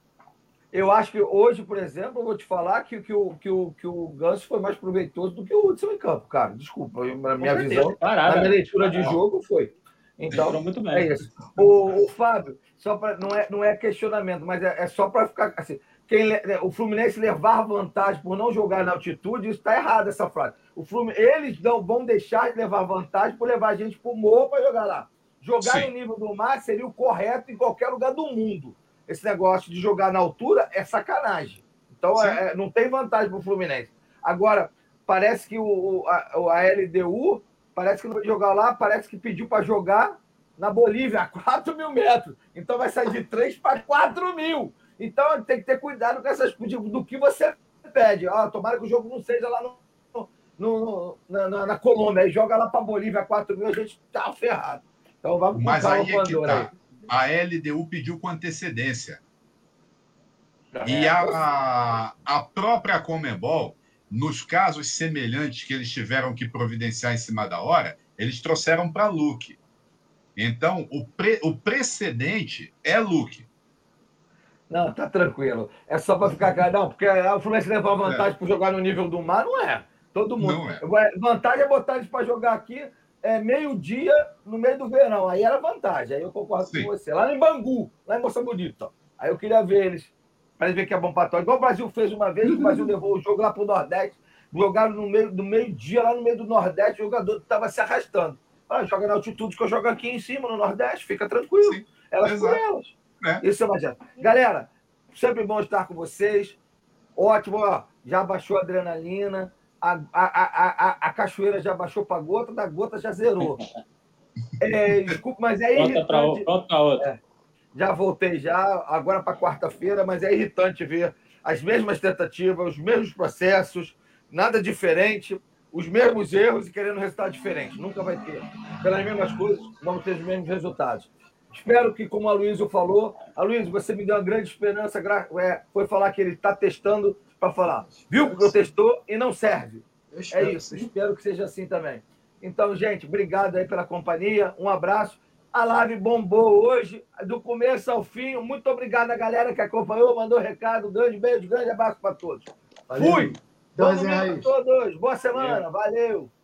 Eu acho que hoje, por exemplo, eu vou te falar que, que, o, que, o, que o Ganso foi mais proveitoso do que o Hudson em campo, cara. Desculpa, na minha visão, na minha leitura de jogo foi. Então, muito bem. é isso. O, o Fábio, só para não é, não é questionamento, mas é, é só para ficar assim quem, o Fluminense levar vantagem por não jogar na altitude, isso está errado, essa frase. O Fluminense, eles não vão deixar de levar vantagem por levar a gente para o morro para jogar lá. Jogar Sim. no nível do mar seria o correto em qualquer lugar do mundo. Esse negócio de jogar na altura é sacanagem. Então, é, não tem vantagem para o Fluminense. Agora, parece que o, a, a LDU, parece que não vai jogar lá, parece que pediu para jogar na Bolívia, a 4 mil metros. Então, vai sair de 3 para 4 mil. Então tem que ter cuidado com essas do que você pede. Ah, tomara que o jogo não seja lá no, no na, na, Colômbia, aí joga lá para Bolívia 4 mil, a gente tá ferrado. Então vamos Mas aí é que tá. A LDU pediu com antecedência. E a, a, a própria Comebol, nos casos semelhantes que eles tiveram que providenciar em cima da hora, eles trouxeram para Luke. Então, o, pre, o precedente é Luke. Não, tá tranquilo. É só para ficar claro. Não, porque o Fluminense leva vantagem é. por jogar no nível do mar, não é. Todo mundo. É. Vantagem é botar eles para jogar aqui. É, é, meio-dia no meio do verão. Aí era vantagem. Aí eu concordo Sim. com você. Lá em Bangu, lá em Moça Bonita. Aí eu queria ver eles, para ver que é bom para todos. Igual o Brasil fez uma vez, o Brasil levou o jogo lá para o Nordeste. Jogaram no meio do meio-dia, lá no meio do Nordeste, o jogador estava se arrastando. Ah, joga na altitude que eu jogo aqui em cima, no Nordeste, fica tranquilo. Sim, elas exato. por elas. É. Isso é uma Galera, sempre bom estar com vocês. Ótimo, ó, já baixou a adrenalina, a, a, a, a, a cachoeira já baixou para gota, da gota já zerou. É, desculpa, mas é irritante. outra. É, já voltei já, agora para quarta-feira, mas é irritante ver as mesmas tentativas, os mesmos processos, nada diferente, os mesmos erros e querendo resultado diferente. Nunca vai ter. Pelas mesmas coisas, vamos ter os mesmos resultados. Espero que, como a Luísa falou, a Luísa, você me deu uma grande esperança, é, foi falar que ele está testando para falar. Viu que eu testou e não serve. É isso, espero que seja assim também. Então, gente, obrigado aí pela companhia, um abraço. A live bombou hoje, do começo ao fim. Muito obrigado a galera que acompanhou, mandou recado. Grande beijo, grande abraço para todos. Valeu. Fui! Vamos todos. Boa semana, valeu.